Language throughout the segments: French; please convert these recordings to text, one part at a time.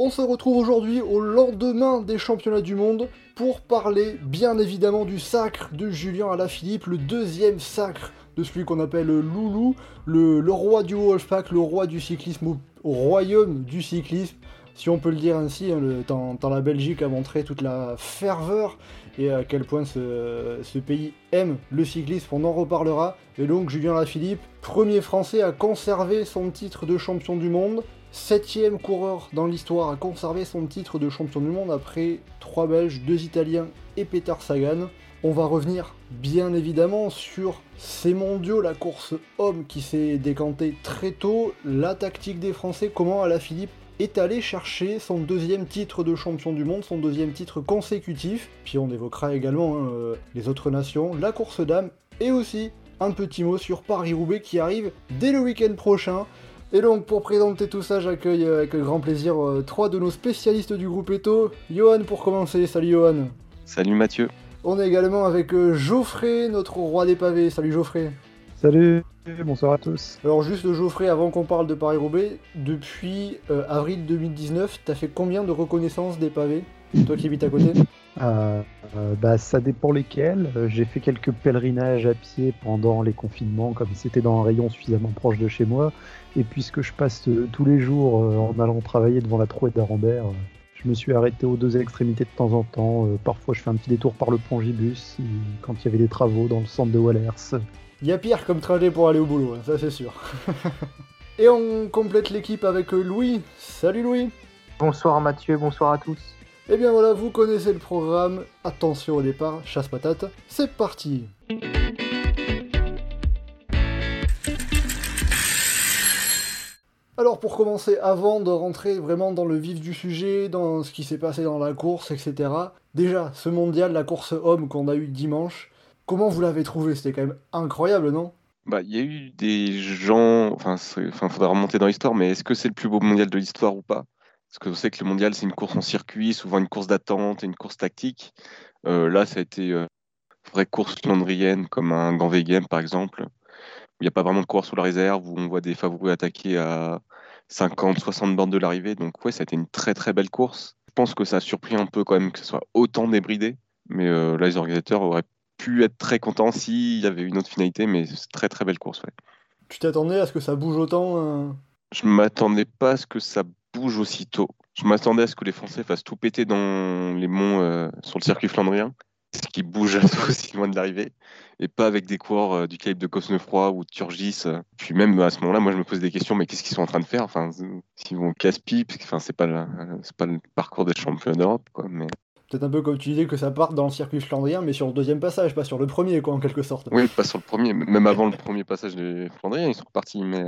On se retrouve aujourd'hui au lendemain des championnats du monde pour parler bien évidemment du sacre de Julien Alaphilippe, le deuxième sacre de celui qu'on appelle Loulou, le, le roi du Wolfpack, le roi du cyclisme au, au royaume du cyclisme, si on peut le dire ainsi, hein, tant, tant la Belgique a montré toute la ferveur et à quel point ce, pays aime le cyclisme, on en reparlera. Et donc Julien Lafilippe, premier français à conserver son titre de champion du monde, septième coureur dans l'histoire à conserver son titre de champion du monde après trois Belges, deux Italiens et Peter Sagan. On va revenir bien évidemment sur ces mondiaux, la course homme qui s'est décantée très tôt, la tactique des Français, comment Alaphilippe est allé chercher son deuxième titre de champion du monde, son deuxième titre consécutif. Puis on évoquera également hein, euh, les autres nations, la course d'âme et aussi un petit mot sur Paris-Roubaix qui arrive dès le week-end prochain. Et donc pour présenter tout ça, j'accueille euh, avec grand plaisir euh, trois de nos spécialistes du groupe Eto. Johan pour commencer, salut Johan. Salut Mathieu. On est également avec euh, Geoffrey, notre roi des pavés. Salut Geoffrey. Salut, bonsoir à tous. Alors juste Geoffrey, avant qu'on parle de Paris-Roubaix, depuis euh, avril 2019, t'as fait combien de reconnaissances des pavés? Toi qui habites à côté Euh, euh, bah, ça dépend lesquels. Euh, J'ai fait quelques pèlerinages à pied pendant les confinements, comme c'était dans un rayon suffisamment proche de chez moi. Et puisque je passe euh, tous les jours euh, en allant travailler devant la trouée d'Arambert, euh, je me suis arrêté aux deux extrémités de temps en temps. Euh, parfois, je fais un petit détour par le pont Gibus, si- quand il y avait des travaux dans le centre de Wallers. Il y a pire comme trajet pour aller au boulot, hein, ça c'est sûr. Et on complète l'équipe avec Louis. Salut Louis Bonsoir Mathieu, bonsoir à tous. Et bien voilà, vous connaissez le programme. Attention au départ, chasse patate, c'est parti Alors pour commencer, avant de rentrer vraiment dans le vif du sujet, dans ce qui s'est passé dans la course, etc. Déjà, ce mondial, la course homme qu'on a eu dimanche, comment vous l'avez trouvé? C'était quand même incroyable, non? Bah, il y a eu des gens, enfin, enfin, faudra remonter dans l'histoire, mais est-ce que c'est le plus beau mondial de l'histoire ou pas? Parce que vous savez que le mondial, c'est une course en circuit, souvent une course d'attente et une course tactique. Euh, là, ça a été euh, une vraie course flandrienne, comme un Grand Game, par exemple, où il n'y a pas vraiment de coureur sous la réserve, où on voit des favoris attaquer à 50, 60 bornes de l'arrivée. Donc, ouais, ça a été une très, très belle course. Je pense que ça a surpris un peu quand même que ce soit autant débridé, mais euh, là, les organisateurs auraient pu être très contents s'il y avait une autre finalité, mais c'est une très, très belle course, ouais. Tu t'attendais à ce que ça bouge autant euh? Je m'attendais pas à ce que ça bouge aussitôt. Je m'attendais à ce que les Français fassent tout péter dans les monts euh, sur le circuit flandrien, ce qui bouge aussi loin de l'arrivée, et pas avec des coureurs euh, du calibre de Cosnefroy ou de Turgis. euh. Puis même à ce moment-là, moi je me pose des questions, mais qu'est-ce qu'ils sont en train de faire? Enfin, s'ils vont casse-pipe, enfin c'est pas le, c'est pas le parcours des champions d'Europe, quoi. Mais Peut-être un peu comme tu disais que ça parte dans le circuit flandrien, mais sur le deuxième passage, pas sur le premier, quoi, en quelque sorte. oui, pas sur le premier, même avant le premier passage des Flandriens, ils sont repartis. Mais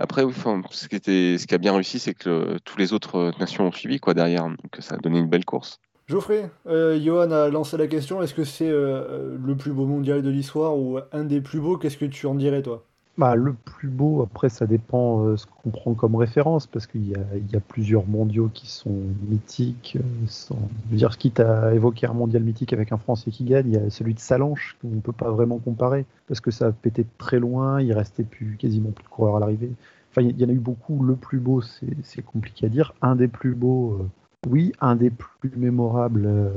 après, enfin, ce qui a bien réussi, c'est que euh, tous les autres euh, nations ont suivi, quoi, derrière, donc ça a donné une belle course. Geoffrey, euh, Johan a lancé la question, est-ce que c'est euh, le plus beau mondial de l'histoire ou un des plus beaux? Qu'est-ce que tu en dirais, toi? Bah, le plus beau, après, ça dépend euh, ce qu'on prend comme référence, parce qu'il y a, plusieurs mondiaux qui sont mythiques. Je veux dire, quitte à évoquer un mondial mythique avec un Français qui gagne, il y a celui de Salanches, qu'on ne peut pas vraiment comparer, parce que ça a pété très loin, il restait plus, quasiment plus de coureurs à l'arrivée. Enfin, il y en a eu beaucoup. Le plus beau, c'est compliqué à dire. Un des plus beaux, euh, oui. Un des plus mémorables, euh,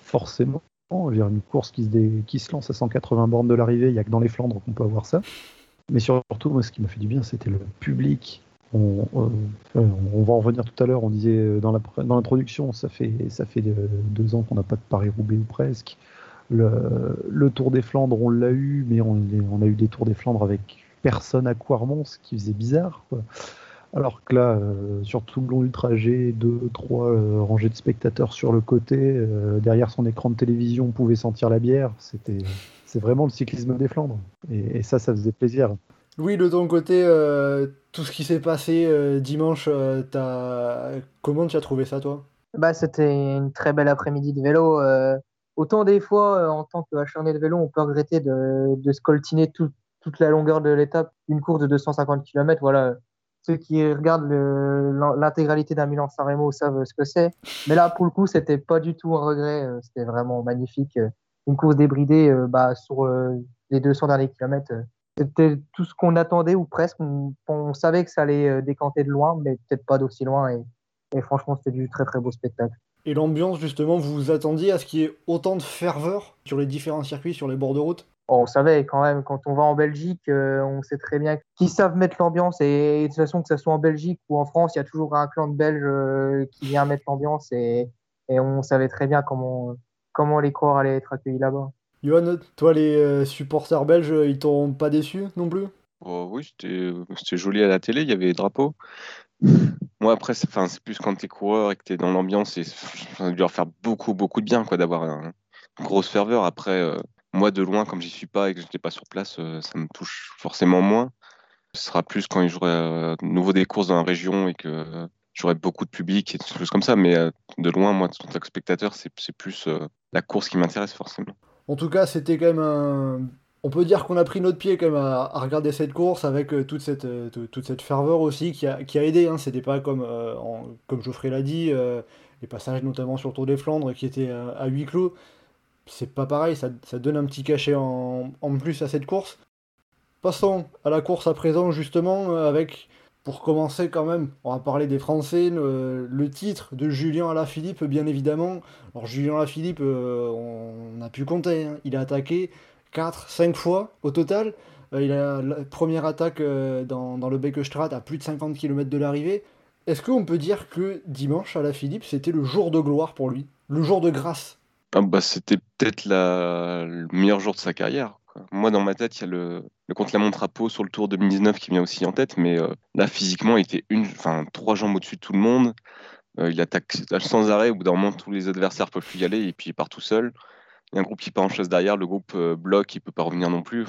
forcément. Une course qui se, qui se lance à 180 bornes de l'arrivée, il n'y a que dans les Flandres qu'on peut avoir ça. Mais surtout, moi, ce qui m'a fait du bien, c'était le public. On, va en revenir tout à l'heure. On disait euh, dans l'introduction, ça fait, euh, deux ans qu'on n'a pas de Paris-Roubaix ou presque. Le, Tour des Flandres, on l'a eu, mais on, a eu des Tours des Flandres avec personne à Quarmont, ce qui faisait bizarre. Alors que là, euh, sur tout le long du trajet, deux, trois rangées de spectateurs sur le côté, derrière son écran de télévision, on pouvait sentir la bière. C'était, c'est vraiment le cyclisme des Flandres. Et, et ça, ça faisait plaisir. Louis, de ton côté, euh, tout ce qui s'est passé euh, dimanche, euh, t'as- comment tu as trouvé ça, toi? Bah, c'était une très belle après-midi de vélo. euh, autant des fois, en tant qu'acharné de vélo, on peut regretter de, de se coltiner toute la longueur de l'étape, une course de 250 km. Voilà, ceux qui regardent l'intégralité d'un Milan-San Remo savent ce que c'est. Mais là, pour le coup, c'était pas du tout un regret. C'était vraiment magnifique. Une course débridée bah, sur les 200 derniers kilomètres. C'était tout ce qu'on attendait ou presque. On, savait que ça allait euh, décanter de loin, mais peut-être pas d'aussi loin. Et, franchement, c'était du très très beau spectacle. Et l'ambiance, justement, vous vous attendiez à ce qu'il y ait autant de ferveur sur les différents circuits, sur les bords de route? On savait quand même, quand on va en Belgique, euh, on sait très bien qu'ils savent mettre l'ambiance. Et, de toute façon, que ce soit en Belgique ou en France, il y a toujours un clan de Belges euh, qui vient mettre l'ambiance. Et, et, on savait très bien comment, comment les corps allaient être accueillis là-bas. Johan, toi, les euh, supporters belges, ils t'ont pas déçu non plus? Oh, Oui, c'était joli à la télé, il y avait des drapeaux. Moi, après, c'est plus quand t'es coureur et que t'es dans l'ambiance, ça doit leur faire beaucoup, beaucoup de bien quoi, d'avoir une grosse ferveur. Après, euh, moi, de loin, comme j'y suis pas et que j'étais pas sur place, euh, ça me touche forcément moins. Ce sera plus quand il jouerait de nouveau des courses dans la région et que j'aurais beaucoup de public et des choses comme ça. Mais de loin, moi, en tant que spectateur, c'est plus la course qui m'intéresse forcément. En tout cas, c'était quand même un. On peut dire qu'on a pris notre pied quand même à, regarder cette course avec euh, toute, cette, euh, toute cette ferveur aussi qui a, qui aidé. Hein. C'était pas comme, euh, comme Geoffrey l'a dit, les passages notamment sur le Tour des Flandres qui étaient à huis clos. C'est pas pareil, ça, donne un petit cachet en, plus à cette course. Passons à la course à présent justement avec pour commencer quand même, on va parler des Français, le, titre de Julien Alaphilippe bien évidemment. Alors Julien Alaphilippe, euh, on a pu compter, hein. il a attaqué 4, 5 fois au total. Euh, il a la première attaque euh, dans, le Beckestrat à plus de 50 km de l'arrivée. Est-ce qu'on peut dire que dimanche Alaphilippe c'était le jour de gloire pour lui? Le jour de grâce? Ah bah, C'était peut-être le meilleur jour de sa carrière. Moi, dans ma tête, il y a le, le contre-la-montre à sur le Tour 2019 qui vient aussi en tête, mais euh, là, physiquement, il était une, trois jambes au-dessus de tout le monde. Euh, il attaque sans arrêt. Au bout d'un moment, tous les adversaires peuvent plus y aller et puis il part tout seul. Il y a un groupe qui part en chasse derrière, le groupe euh, bloque, il peut pas revenir non plus.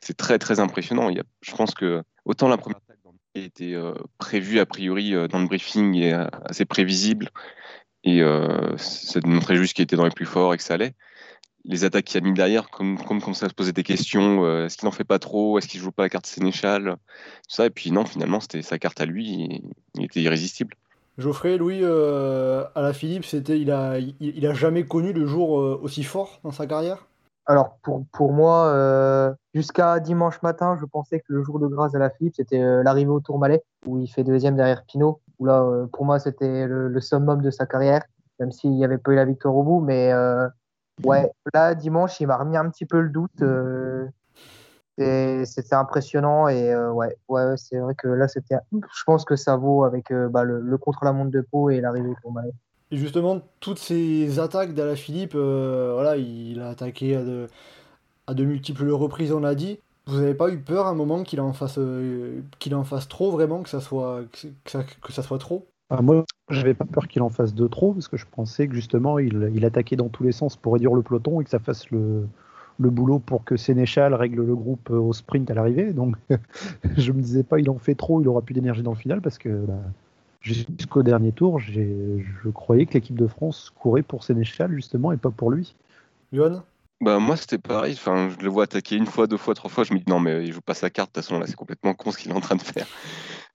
C'est très très impressionnant. Il y a, je pense que autant la première attaque était prévue a priori dans le briefing et assez prévisible et ça démontrait juste qu'il était dans les plus forts et que ça allait les attaques qu'il a mis derrière, comme, comme commençait à se poser des questions, euh, est-ce qu'il n'en fait pas trop, est-ce qu'il joue pas la carte Sénéchal, tout ça, et puis non, finalement, c'était sa carte à lui, il était irrésistible. Geoffrey, Louis, euh, à la Philippe, c'était, il a, il, a jamais connu le jour euh, aussi fort dans sa carrière? Alors pour, pour moi, jusqu'à dimanche matin, je pensais que le jour de grâce à la Philippe, c'était l'arrivée au Tourmalet, où il fait deuxième derrière Pinot, où là, pour moi, c'était le, le, summum de sa carrière, même s'il n'y avait pas eu la victoire au bout, mais Ouais, là, dimanche, il m'a remis un petit peu le doute. Euh, c'était impressionnant et euh, ouais, ouais c'est vrai que là, c'était. Je pense que ça vaut avec euh, bah, le, contre-la-montre de peau et l'arrivée pour Manet. Et justement, toutes ces attaques d'Alaphilippe, Philippe, voilà, il a attaqué à de, à de multiples reprises, on l'a dit. Vous n'avez pas eu peur à un moment qu'il en fasse qu'il en fasse trop vraiment, que ça soit que ça soit trop? Ah, moi, j'avais pas peur qu'il en fasse de trop, parce que je pensais que justement, il, attaquait dans tous les sens pour réduire le peloton et que ça fasse le, boulot pour que Sénéchal règle le groupe au sprint à l'arrivée. Donc, je me disais pas, il en fait trop, il aura plus d'énergie dans le final, parce que bah, jusqu'au dernier tour, je croyais que l'équipe de France courait pour Sénéchal, justement, et pas pour lui. Yohan bah moi c'était pareil, enfin je le vois attaquer une fois, deux fois, trois fois, je me dis non mais il joue pas sa carte, de toute façon là c'est complètement con ce qu'il est en train de faire.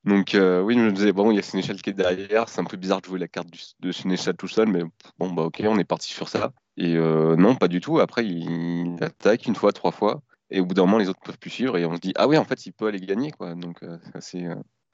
Donc euh, oui, je me disais, bon, il y a Sénéchal qui est derrière, c'est un peu bizarre de jouer la carte de Sénéchal tout seul, mais bon, bah ok, on est parti sur ça. Et euh, non, pas du tout. Après, il attaque une fois, trois fois, et au bout d'un moment, les autres peuvent plus suivre, et on se dit, ah oui, en fait, il peut aller gagner, quoi. Donc euh, c'est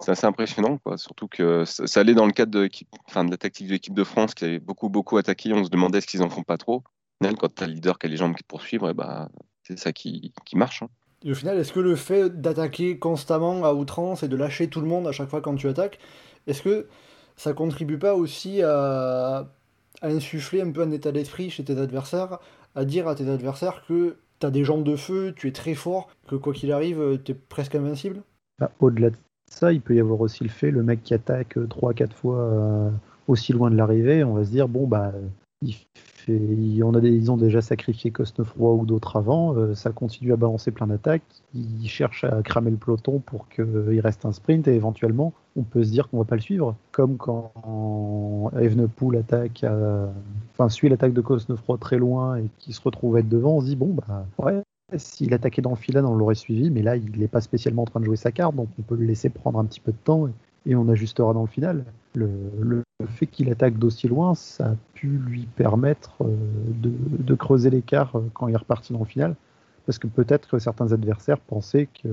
assez, impressionnant, quoi. Surtout que ça, allait dans le cadre de, enfin, de la tactique de l'équipe de France qui avait beaucoup, beaucoup attaqué. On se demandait ce qu'ils en font pas trop. Quand tu as le leader qui a les jambes qui poursuivent, bah, c'est ça qui, qui marche. Hein. Et au final, est-ce que le fait d'attaquer constamment à outrance et de lâcher tout le monde à chaque fois quand tu attaques, est-ce que ça contribue pas aussi à, insuffler un peu un état d'esprit chez tes adversaires, à dire à tes adversaires que tu as des jambes de feu, tu es très fort, que quoi qu'il arrive, tu es presque invincible? Bah, Au-delà de ça, il peut y avoir aussi le fait, le mec qui attaque 3-4 fois euh, aussi loin de l'arrivée, on va se dire, bon, bah, ils ont déjà sacrifié Cosnefroy ou d'autres avant. Euh, ça continue à balancer plein d'attaques. Ils cherchent à cramer le peloton pour qu'il reste un sprint et éventuellement, on peut se dire qu'on va pas le suivre. Comme quand Evenepoel attaque à enfin, suit l'attaque de Cosnefroy très loin et qui se retrouve être devant, on se dit bon bah ouais, s'il attaquait dans le filet, on l'aurait suivi, mais là il n'est pas spécialement en train de jouer sa carte, donc on peut le laisser prendre un petit peu de temps et, on ajustera dans le final. Le, le fait qu'il attaque d'aussi loin, ça a pu lui permettre euh, de, de creuser l'écart euh, quand il est reparti dans le final, parce que peut-être que certains adversaires pensaient que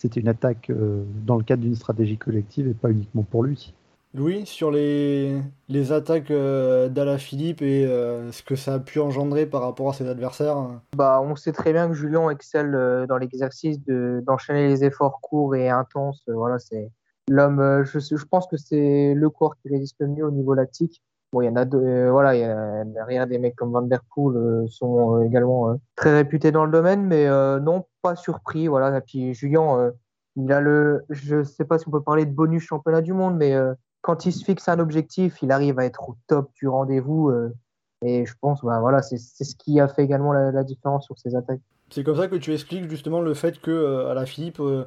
c'était une attaque euh, dans le cadre d'une stratégie collective et pas uniquement pour lui. Louis, sur les, les attaques euh, d'Ala Philippe et euh, ce que ça a pu engendrer par rapport à ses adversaires bah, On sait très bien que Julien excelle dans l'exercice d'enchaîner les efforts courts et intenses. Voilà, c'est l'homme, je, je, pense que c'est le corps qui résiste le mieux au niveau lactique. Bon, il y en a deux, voilà, y a, derrière des mecs comme Van Der Poel sont également très réputés dans le domaine, mais non, pas surpris. Voilà. Et puis Julien, il a le, je sais pas si on peut parler de bonus championnat du monde, mais quand il se fixe un objectif, il arrive à être au top du rendez-vous. Euh, et je pense, bah, voilà, c'est ce qui a fait également la, différence sur ses attaques. C'est comme ça que tu expliques justement le fait que euh, à la Philippe, euh,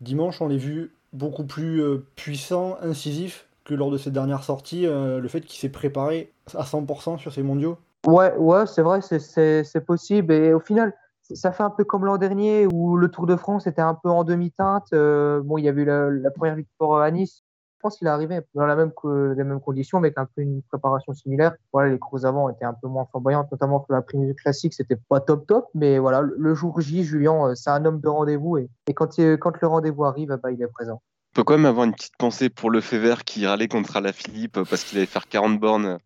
dimanche, on l'ait vu beaucoup plus puissant, incisif que lors de ses dernières sorties. le fait qu'il s'est préparé à 100% sur ses mondiaux. Ouais, ouais, c'est vrai, c'est possible. Et au final, ça fait un peu comme l'an dernier où le Tour de France était un peu en demi-teinte. bon, il y a eu la, première victoire à Nice pense qu'il est arrivé dans la même, les mêmes conditions, avec un peu une préparation similaire. Voilà, les courses avant étaient un peu moins flamboyantes, notamment que la prime classique, c'était pas top top, mais voilà, le jour J, Julien, euh, c'est un homme de rendez-vous et, quand, quand le rendez-vous arrive, bah, il est présent. On peut quand même avoir une petite pensée pour le qui râlait contre Alaphilippe parce qu'il allait faire 40 bornes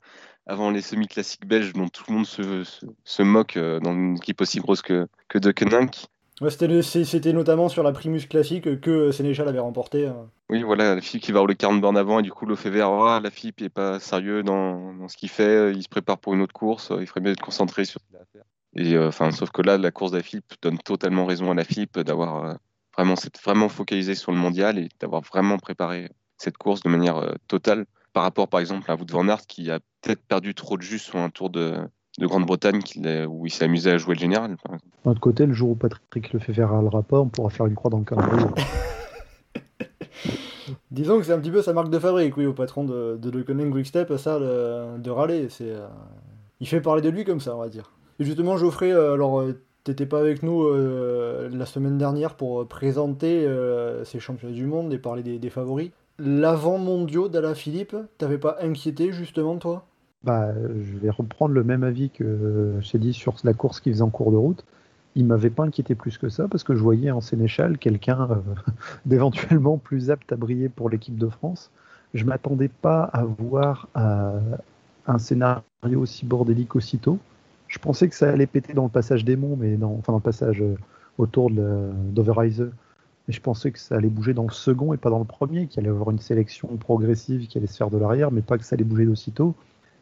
avant les semi-classiques belges dont tout le monde se, moque euh, dans une équipe aussi grosse que, que De Koninck. C'était notamment sur la Primus classique que Sénéchal avait remporté. Hein. Oui, voilà, la fille qui va le 40 bornes avant et du coup le fait oh, la fille n'est pas sérieux dans, dans ce qu'il fait, il se prépare pour une autre course, il ferait bien de concentrer sur ce qu'il a à faire. Et euh, sauf que là, la course d'Afip donne totalement raison à la FIP d'avoir euh, vraiment, vraiment focalisé sur le mondial et d'avoir vraiment préparé cette course de manière euh, totale par rapport par exemple à Wout van qui a peut-être perdu trop de jus sur un tour de, de Grande-Bretagne où il s'est amusé à jouer le général. D'un autre côté, le jour où Patrick le fait faire le rapport, on pourra faire une croix dans le calendrier. Disons que c'est un petit peu sa marque de fabrique, oui, au patron de, de Le Quickstep, ça, de râler. C'est, euh, il fait parler de lui comme ça, on va dire. Et justement, Geoffrey, euh, alors, euh, t'étais pas avec nous la semaine dernière pour présenter ces championnats du monde et parler des, des favoris. L'avant mondiaux d'Ala Philippe, t'avais pas inquiété justement, toi? Bah, je vais reprendre le même avis que j'ai dit sur la course qu'il faisait en cours de route. Il m'avait pas inquiété plus que ça parce que je voyais en Sénéchal quelqu'un euh, d'éventuellement plus apte à briller pour l'équipe de France. Je m'attendais pas à voir euh, un scénario aussi bordélique aussitôt. Je pensais que ça allait péter dans le passage des monts, mais enfin dans le passage euh, autour d'Overrise. Mais je pensais que ça allait bouger dans le second et pas dans le premier, qu'il allait avoir une sélection progressive qui allait se faire de l'arrière, mais pas que ça allait bouger d'aussitôt.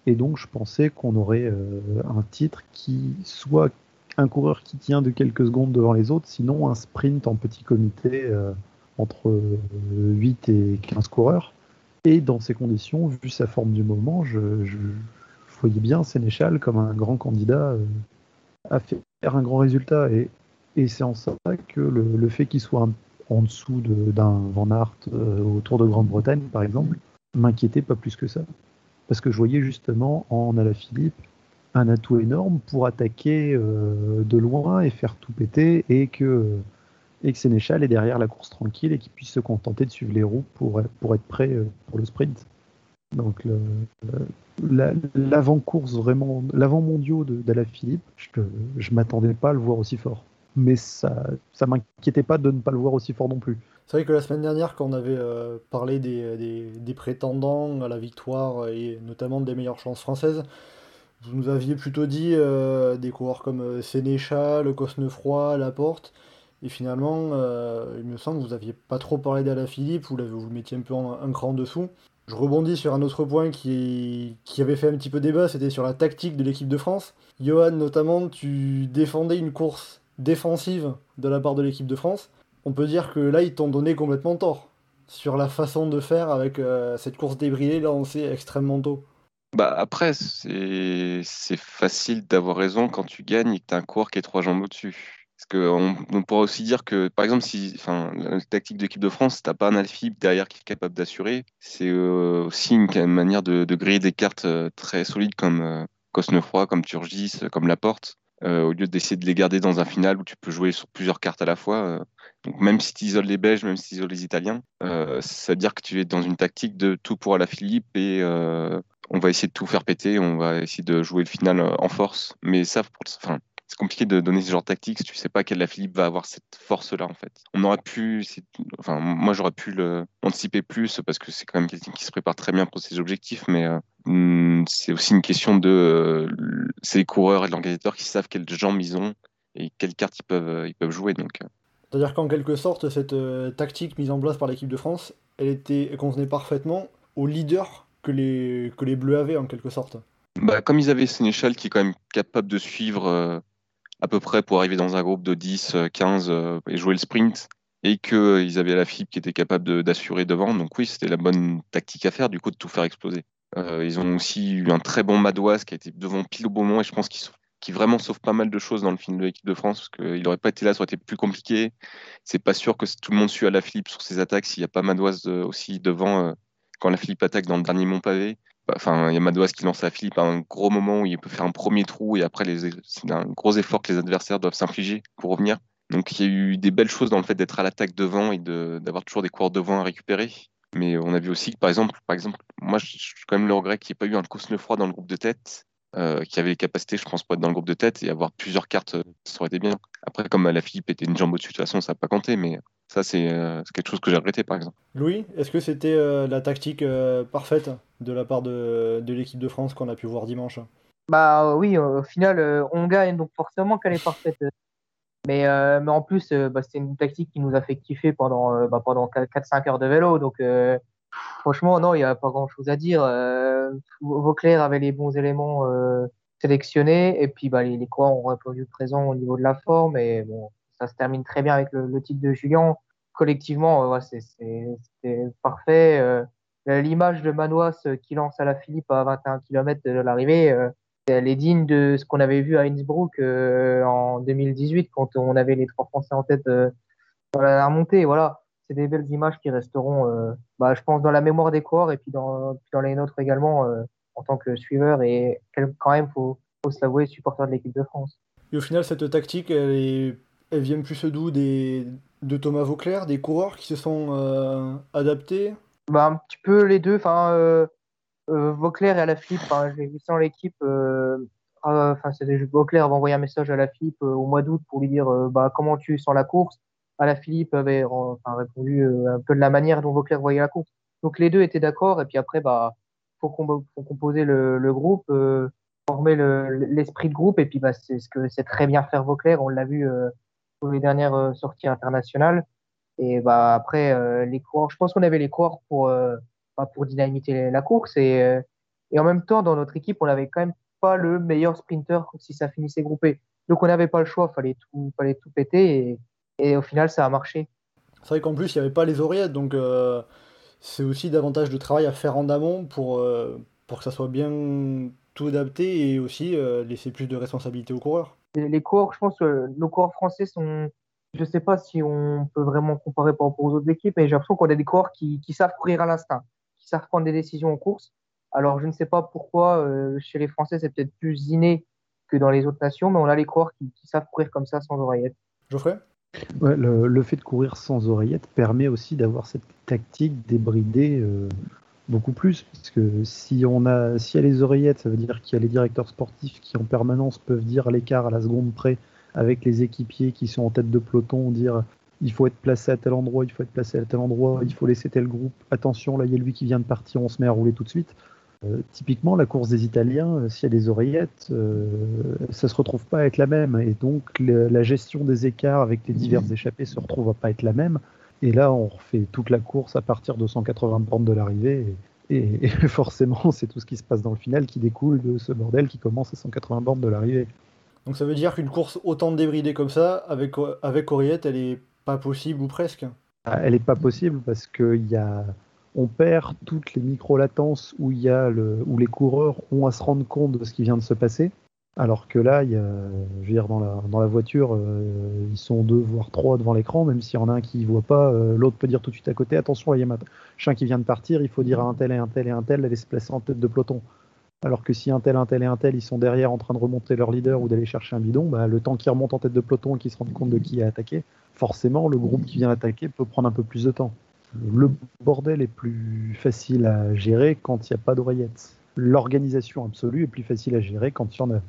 Et donc, je pensais qu'on aurait euh, un titre qui soit un coureur qui tient de quelques secondes devant les autres, sinon un sprint en petit comité euh, entre 8 et 15 coureurs. Et dans ces conditions, vu sa forme du moment, je, voyais bien Sénéchal comme un grand candidat euh, à faire un grand résultat. Et, c'est en ça que le, fait qu'il soit en dessous d'un Van Aert autour de Grande-Bretagne, par exemple, m'inquiétait pas plus que ça parce que je voyais justement en Alaphilippe un atout énorme pour attaquer euh, de loin et faire tout péter et que, Sénéchal est derrière la course tranquille et qu'il puisse se contenter de suivre les roues pour, pour être prêt euh, pour le sprint. Donc l'avant-course vraiment, l'avant-mondiaux d'Alaphilippe, je ne m'attendais pas à le voir aussi fort. Mais ça ne m'inquiétait pas de ne pas le voir aussi fort non plus. C'est vrai que la semaine dernière, quand on avait euh, parlé des, des, prétendants à la victoire et notamment des meilleures chances françaises, vous nous aviez plutôt dit euh, des coureurs comme euh, Sénéchal, Cosnefroy, Laporte. Et finalement, il me semble que vous n'aviez pas trop parlé d'Alaphilippe, vous, vous le mettiez un peu un cran dessous. Je rebondis sur un autre point qui, qui avait fait un petit peu débat, c'était sur la tactique de l'équipe de France. Johan, notamment, tu défendais une course défensive de la part de l'équipe de France on peut dire que là, ils t'ont donné complètement tort sur la façon de faire avec euh, cette course débridée lancée extrêmement tôt. Bah après, c'est facile d'avoir raison quand tu gagnes et que tu as un coureur qui est trois jambes au-dessus. Parce qu'on on pourra aussi dire que, par exemple, si, enfin, la tactique d'équipe de France, n'as pas un Alphib derrière qui est capable d'assurer, c'est euh, aussi une, manière de, griller des cartes euh, très solides comme, Cosnefroy, comme Turgis, comme Laporte, au lieu d'essayer de les garder dans un final où tu peux jouer sur plusieurs cartes à la fois. donc même si tu isoles les Belges, même si tu isoles les Italiens, ça veut dire que tu es dans une tactique de tout pour la Philippe et on va essayer de tout faire péter, on va essayer de jouer le final en force. Mais ça, enfin, c'est compliqué de donner ce genre de tactique si tu sais pas quelle la Philippe va avoir cette force-là en fait. On aurait pu, enfin moi j'aurais pu l'anticiper plus parce que c'est quand même quelqu'un qui se prépare très bien pour ses objectifs, mais euh, c'est aussi une question de euh, c'est les coureurs et l'organisateur qui savent quelles jambes ils ont et quelles cartes ils peuvent euh, ils peuvent jouer donc. C'est-à-dire qu'en quelque sorte cette tactique mise en place par l'équipe de France, elle était elle convenait parfaitement au leader que les que les Bleus avaient en quelque sorte. Bah, comme ils avaient Sénéchal qui est quand même capable de suivre à peu près pour arriver dans un groupe de 10, 15 euh, euh, et jouer le sprint et qu'ils euh, avaient la fibre qui était capable d'assurer devant. Donc oui, c'était la bonne tactique à faire, du coup, de tout faire exploser. Ils ont aussi eu un très bon Madouas qui a été devant pile au bon moment et je pense qu'il qui vraiment sauve pas mal de choses dans le film de l'équipe de France parce qu'il n'aurait pas été là, ça aurait été plus compliqué. C'est pas sûr que tout le monde suit à la Philippe sur ses attaques s'il n'y a pas Madouas aussi devant quand la Philippe attaque dans le dernier mont pavé. Bah, enfin, il y a Madouas qui lance à Philippe à un gros moment où il peut faire un premier trou et après, c'est un gros effort que les adversaires doivent s'infliger pour revenir. Donc, il y a eu des belles choses dans le fait d'être à l'attaque devant et d'avoir toujours des coureurs devant à récupérer. Mais on a vu aussi que, par exemple, par exemple moi, je suis quand même le regret qu'il n'y ait pas eu un Cosnefroy dans le groupe de tête, euh, qui avait les capacités, je pense, pour être dans le groupe de tête et avoir plusieurs cartes, ça aurait été bien. Après, comme la Philippe était une jambe au-dessus, de toute façon, ça n'a pas compté, mais ça, euh, c'est quelque chose que j'ai regretté, par exemple. Louis, est-ce que c'était euh, la tactique euh, parfaite de la part de, de l'équipe de France qu'on a pu voir dimanche? Bah oui, au final, on gagne, donc forcément qu'elle est parfaite. Mais, mais en plus, bah, c'est une tactique qui nous a fait kiffer pendant, bah, pendant 4-5 heures de vélo. Donc, franchement, non, il n'y a pas grand-chose à dire. Vauclair avait les bons éléments sélectionnés. Et puis, bah, les, les coureurs ont répondu présent au niveau de la forme. Et bon, ça se termine très bien avec le, titre de Julien. Collectivement, euh, c'est parfait. Euh, l'image de Manois euh, qui lance à la Philippe à 21 km de l'arrivée, elle est digne de ce qu'on avait vu à Innsbruck en 2018 quand on avait les trois Français en tête dans la remontée. Voilà, c'est des belles images qui resteront, bah, je pense, dans la mémoire des coureurs et puis dans, dans les nôtres également en tant que suiveur et quand même, faut, faut se l'avouer, supporter de l'équipe de France. Et au final, cette tactique, elle est viennent plus d'où? Des, de Thomas Vauclair, des coureurs qui se sont euh, adaptés? Bah, Un petit peu les deux. Enfin, euh, euh, Vauclair et à la Philippe, j'ai vu ça dans l'équipe. Enfin, Vauclair avait envoyé un message à la Philippe au mois d'août pour lui dire bah, comment tu sens la course. À la Philippe avait enfin, répondu un peu de la manière dont Vauclair voyait la course. Donc les deux étaient d'accord. Et puis après, bah, faut, composer le, le groupe, former l'esprit de groupe. Et puis bah, c'est ce que c'est très bien faire Vauclair. On l'a vu les dernières euh, sorties internationales. Et bah, après, euh, les coureurs, je pense qu'on avait les coureurs pour, euh, bah, pour dynamiter la course. Et, et en même temps, dans notre équipe, on n'avait quand même pas le meilleur sprinter si ça finissait groupé. Donc on n'avait pas le choix, fallait tout, fallait tout péter et, et, au final ça a marché. C'est vrai qu'en plus il n'y avait pas les oreillettes, donc c'est aussi davantage de travail à faire en amont pour, pour que ça soit bien tout adapté et aussi laisser plus de responsabilité aux coureurs les, coureurs, je pense que nos coureurs français sont. Je ne sais pas si on peut vraiment comparer par rapport aux autres équipes, mais j'ai l'impression qu'on a des coureurs qui, savent courir à l'instinct, qui savent prendre des décisions en course. Alors, je ne sais pas pourquoi euh, chez les Français, c'est peut-être plus inné que dans les autres nations, mais on a les coureurs qui, savent courir comme ça sans oreillette. Geoffrey? Ouais, le, fait de courir sans oreillette permet aussi d'avoir cette tactique débridée euh, beaucoup plus, parce que si on a, s'il y a les oreillettes, ça veut dire qu'il y a les directeurs sportifs qui en permanence peuvent dire l'écart à la seconde près avec les équipiers qui sont en tête de peloton, dire il faut être placé à tel endroit, il faut être placé à tel endroit, il faut laisser tel groupe, attention, là il y a lui qui vient de partir, on se met à rouler tout de suite. Euh, typiquement, la course des Italiens, euh, s'il y a des oreillettes, euh, ça se retrouve pas à être la même, et donc la gestion des écarts avec les diverses échappées se retrouve à pas être la même. Et là, on refait toute la course à partir de 180 bornes de l'arrivée. Et, forcément, c'est tout ce qui se passe dans le final qui découle de ce bordel qui commence à 180 bornes de l'arrivée. Donc ça veut dire qu'une course autant débridée comme ça, avec, avec Oriette, elle est pas possible ou presque ah, Elle est pas possible parce que y a... on perd toutes les micro-latences où, y a le... où les coureurs ont à se rendre compte de ce qui vient de se passer. Alors que là, y a, je veux dire, dans la, dans la voiture, euh, ils sont deux, voire trois devant l'écran, même s'il y en a un qui ne voit pas, euh, l'autre peut dire tout de suite à côté, attention, il y a un chien qui vient de partir, il faut dire à un tel et un tel et un tel d'aller se placer en tête de peloton. Alors que si un tel, un tel et un tel, ils sont derrière en train de remonter leur leader ou d'aller chercher un bidon, bah, le temps qu'ils remontent en tête de peloton et qu'ils se rendent compte de qui a attaqué, forcément, le groupe qui vient attaquer peut prendre un peu plus de temps. Le bordel est plus facile à gérer quand il n'y a pas d'oreillettes. L'organisation absolue est plus facile à gérer quand il y en a.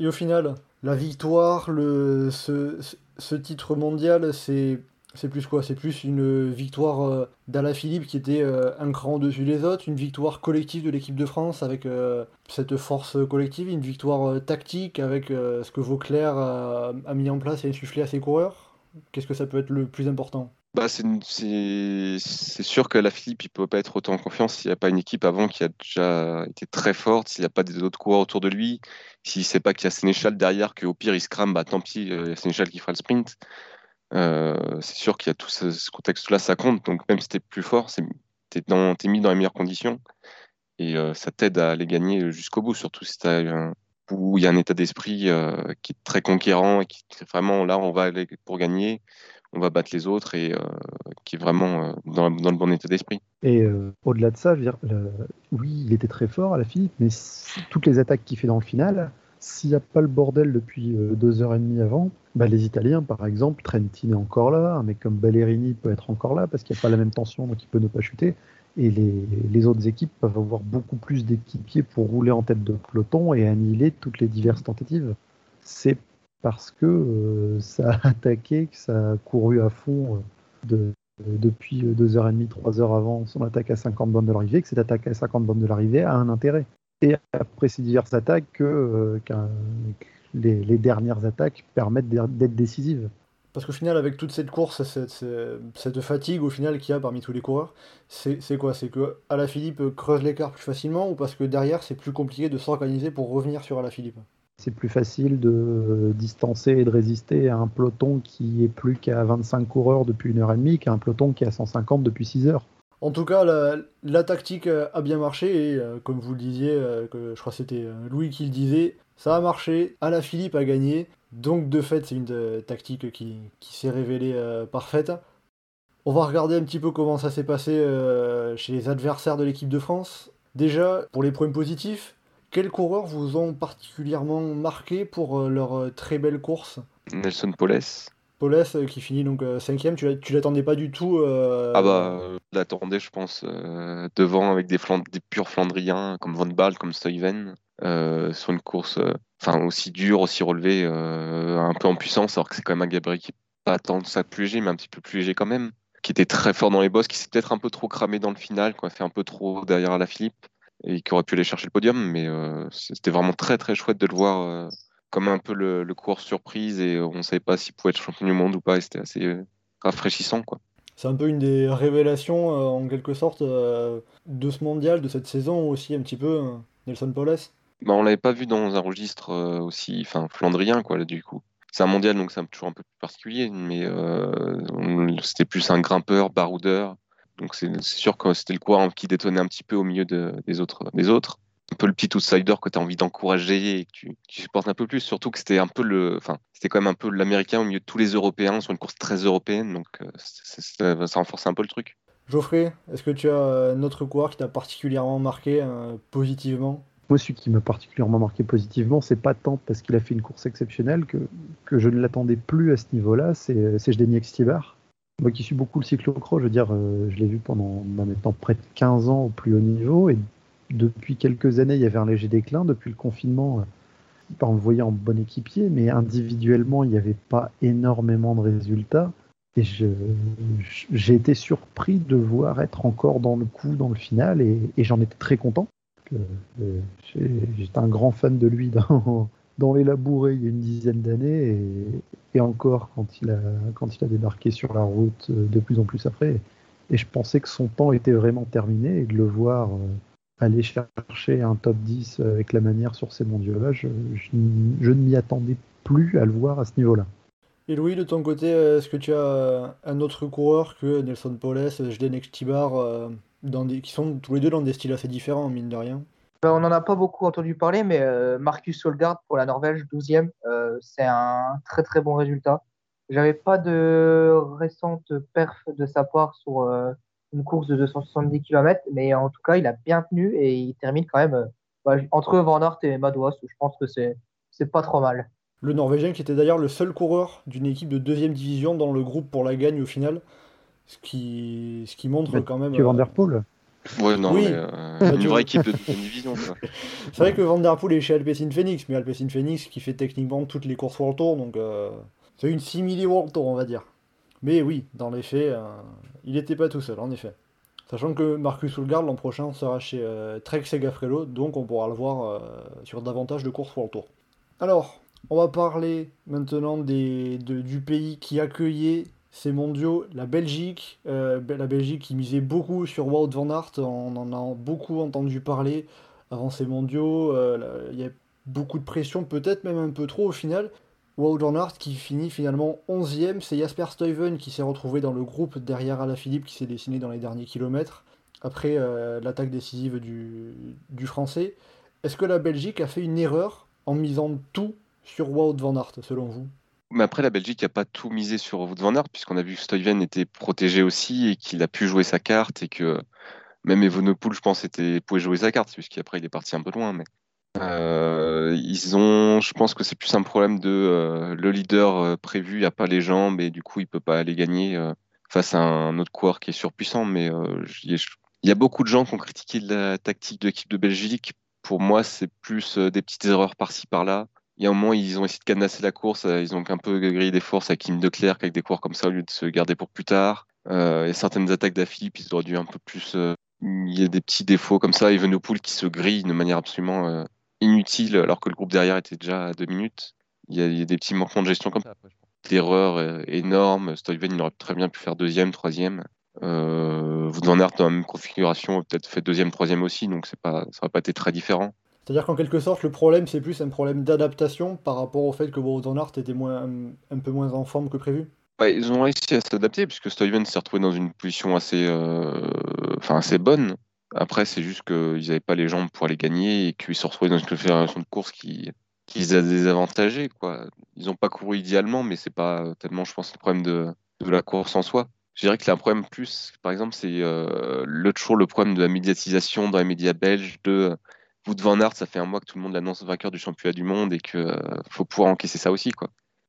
Et au final, la victoire, ce, titre mondial, c'est c'est plus quoi? C'est plus une victoire euh, d'Alaphilippe qui était euh, un cran au-dessus des autres, une victoire collective de l'équipe de France avec euh, cette force collective, une victoire tactique avec ce que Vauclair a mis en place et insufflé à ses coureurs. Qu'est-ce que ça peut être le plus important? Bah, c'est sûr que la Philippe, il peut pas être autant en confiance s'il n'y a pas une équipe avant qui a déjà été très forte, s'il n'y a pas des autres coureurs autour de lui, s'il ne sait pas qu'il y a Sénéchal derrière, qu'au pire il se crame, bah tant pis, il y a Sénéchal qui fera le sprint. Euh, c'est sûr qu'il y a tout ce, contexte-là, ça compte. Donc même si tu es plus fort, tu es, mis dans les meilleures conditions et euh, ça t'aide à les gagner jusqu'au bout, surtout si un, où il y a un état d'esprit euh, qui est très conquérant et qui vraiment là, on va aller pour gagner, on va battre les autres et qui est vraiment dans, le bon état d'esprit. Et au-delà de ça, oui, il était très fort à la Philippe, mais toutes les attaques qu'il fait dans le final, s'il n'y a pas le bordel depuis deux heures et demie avant, bah, les Italiens, par exemple, Trentin est encore là, un mec comme Ballerini peut être encore là parce qu'il n'y a pas la même tension, donc il peut ne pas chuter. Et les, autres équipes peuvent avoir beaucoup plus d'équipiers pour rouler en tête de peloton et annihiler toutes les diverses tentatives. C'est parce que euh, ça a attaqué, que ça a couru à fond euh, depuis 2h30, 3h avant son attaque à 50 bandes de l'arrivée, que cette attaque à 50 bandes de l'arrivée a un intérêt. Et après ces diverses attaques, que, euh, les, dernières attaques permettent d'être décisives. Parce qu'au final, avec toute cette course, cette, fatigue au final qu'il y a parmi tous les coureurs, c'est quoi? C'est que Philippe creuse l'écart plus facilement ou parce que derrière c'est plus compliqué de s'organiser pour revenir sur Philippe C'est plus facile de distancer et de résister à un peloton qui est plus qu'à 25 coureurs depuis une heure et demie qu'à un peloton qui est à 150 depuis 6 heures. En tout cas, la, tactique a bien marché et euh, comme vous le disiez, euh, que je crois que c'était euh, Louis qui le disait, ça a marché, Philippe a gagné, donc de fait c'est une euh, tactique qui, s'est révélée euh, parfaite. On va regarder un petit peu comment ça s'est passé euh, chez les adversaires de l'équipe de France. Déjà, pour les points positifs, quels coureurs vous ont particulièrement marqué pour leur très belle course? Nelson Poles. Poles qui finit donc cinquième, tu, tu l'attendais pas du tout Ah bah, je l'attendais je pense devant avec des, des purs Flandriens comme Van Baal, comme Stuyven. Euh, sur une course enfin aussi dure, aussi relevée, euh, un peu en puissance, alors que c'est quand même un Gabriel qui n'est pas tant ça plus léger, mais un petit peu plus léger quand même, qui était très fort dans les bosses, qui s'est peut-être un peu trop cramé dans le final, qui a fait un peu trop derrière la Philippe, et qui aurait pu aller chercher le podium, mais c'était vraiment très très chouette de le voir comme un peu le, le coureur surprise, et on ne savait pas s'il pouvait être champion du monde ou pas, et c'était assez rafraîchissant. quoi. C'est un peu une des révélations, en quelque sorte, de ce mondial, de cette saison aussi, un petit peu, Nelson Poles bah, on l'avait pas vu dans un registre euh, aussi enfin, flandrien, quoi, du coup. C'est un mondial, donc c'est toujours un peu plus particulier, mais euh, c'était plus un grimpeur, baroudeur. Donc c'est sûr que c'était le coureur qui détonnait un petit peu au milieu des, autres. Un peu le petit outsider que tu as envie d'encourager et que tu, supportes un peu plus. Surtout que c'était un peu le, enfin, c'était quand même un peu l'américain au milieu de tous les Européens sur une course très européenne, donc euh, ça renforçait un peu le truc. Geoffrey, est-ce que tu as un autre coureur qui t'a particulièrement marqué positivement? Moi, celui qui m'a particulièrement marqué positivement, c'est pas tant parce qu'il a fait une course exceptionnelle que, je ne l'attendais plus à ce niveau-là, c'est Zdeněk Stibar. Moi qui suis beaucoup le cyclocross, je veux dire, euh, je l'ai vu pendant bah, maintenant près de 15 ans au plus haut niveau, et depuis quelques années, il y avait un léger déclin. Depuis le confinement, euh, on le voyait en bon équipier, mais individuellement, il n'y avait pas énormément de résultats. Et j'ai été surpris de voir être encore dans le coup dans le final, et j'en étais très content. Euh, j'étais un grand fan de lui dans, dans les labourés il y a une dizaine d'années et, encore quand il, a, quand il a débarqué sur la route euh, de plus en plus après. Et je pensais que son temps était vraiment terminé et de le voir euh, aller chercher un top 10 avec la manière sur ces mondiaux-là, je, ne m'y attendais plus à le voir à ce niveau-là. Et Louis, de ton côté, est-ce que tu as un autre coureur que Nelson Poles, Tibar qui sont tous les deux dans des styles assez différents, mine de rien. Ben, on n'en a pas beaucoup entendu parler, mais euh, Marcus Solgard pour la Norvège, 12e, euh, c'est un très très bon résultat. J'avais pas de récente perf de sa part sur euh, une course de 270 km, mais en tout cas, il a bien tenu et il termine quand même bah, entre Van Aert et Madouas, je pense que c'est c'est pas trop mal. Le Norvégien qui était d'ailleurs le seul coureur d'une équipe de deuxième division dans le groupe pour la gagne au final, ce qui, ce qui montre Mais quand même. Tu euh, Van Der Poel Ouais, non, Oui. mais euh, Bah, une vraie équipe de deuxième division. C'est vrai que Van Der Poel est chez Alpecin Phoenix, mais Alpecin Phoenix qui fait techniquement toutes les courses World Tour, donc euh, c'est une simili World Tour, on va dire. Mais oui, dans les faits, euh, il n'était pas tout seul, en effet. Sachant que Marcus Ulgard l'an prochain sera chez euh, Trek Segafredo, donc on pourra le voir euh, sur davantage de courses World Tour. Alors, on va parler maintenant des, de- du pays qui accueillait ces mondiaux, la Belgique. Euh, la Belgique qui misait beaucoup sur Wout van Aert, on en a beaucoup entendu parler avant ces mondiaux. euh, il y a beaucoup de pression, peut-être même un peu trop au final. Wout van Aert qui finit finalement 11ème, c'est Jasper Stuyven qui s'est retrouvé dans le groupe derrière Alaphilippe qui s'est dessiné dans les derniers kilomètres après euh, l'attaque décisive du français. Est-ce que la Belgique a fait une erreur en misant tout sur Wout van Aert selon vous? Mais après, la Belgique n'a pas tout misé sur Wout van Aert, puisqu'on a vu que Stuyven était protégé aussi et qu'il a pu jouer sa carte et que même Evenepoel, je pense, pouvait jouer sa carte, puisqu'après il est parti un peu loin. Mais euh, ils ont, je pense que c'est plus un problème de euh, le leader euh, prévu, il n'y a pas les jambes et du coup il peut pas aller gagner face à un autre coureur qui est surpuissant. Mais il y a beaucoup de gens qui ont critiqué la tactique de l'équipe de Belgique. Pour moi, c'est plus des petites erreurs par-ci par-là. Il y a un moment, ils ont essayé de cadenasser la course. euh, Ils ont un peu grillé des forces avec Kim de Klerk, avec des coureurs comme ça, au lieu de se garder pour plus tard. Euh, il y a certaines attaques d'Aphilippe, ils auraient dû un peu plus. euh, il y a des petits défauts comme ça. Evenepoel qui se grille de manière absolument euh, inutile, alors que le groupe derrière était déjà à deux minutes. Il y a, il y a des petits manquements de gestion comme ça. L'erreur euh, énorme. Stuyven, il aurait très bien pu faire deuxième, troisième. Euh, van Aert, dans la même configuration, peut-être fait deuxième, troisième aussi, donc c'est pas, ça n'aurait pas été très différent. C'est-à-dire qu'en quelque sorte, le problème, c'est plus un problème d'adaptation par rapport au fait que van Aert était moins, un, peu moins en forme que prévu. Ils ont réussi à s'adapter puisque Stuyven s'est retrouvé dans une position assez, euh, assez bonne. Après, c'est juste qu'ils n'avaient pas les jambes pour aller gagner et qu'ils se retrouvaient dans une configuration de course qui, les a désavantagés. Ils n'ont pas couru idéalement, mais c'est pas tellement, je pense, le problème de, la course en soi. Je dirais que là, un problème plus, par exemple, c'est euh, le, le problème de la médiatisation dans les médias belges de Wout van Aert, ça fait un mois que tout le monde l'annonce vainqueur du championnat du monde et qu'il faut pouvoir encaisser ça aussi. Quoi.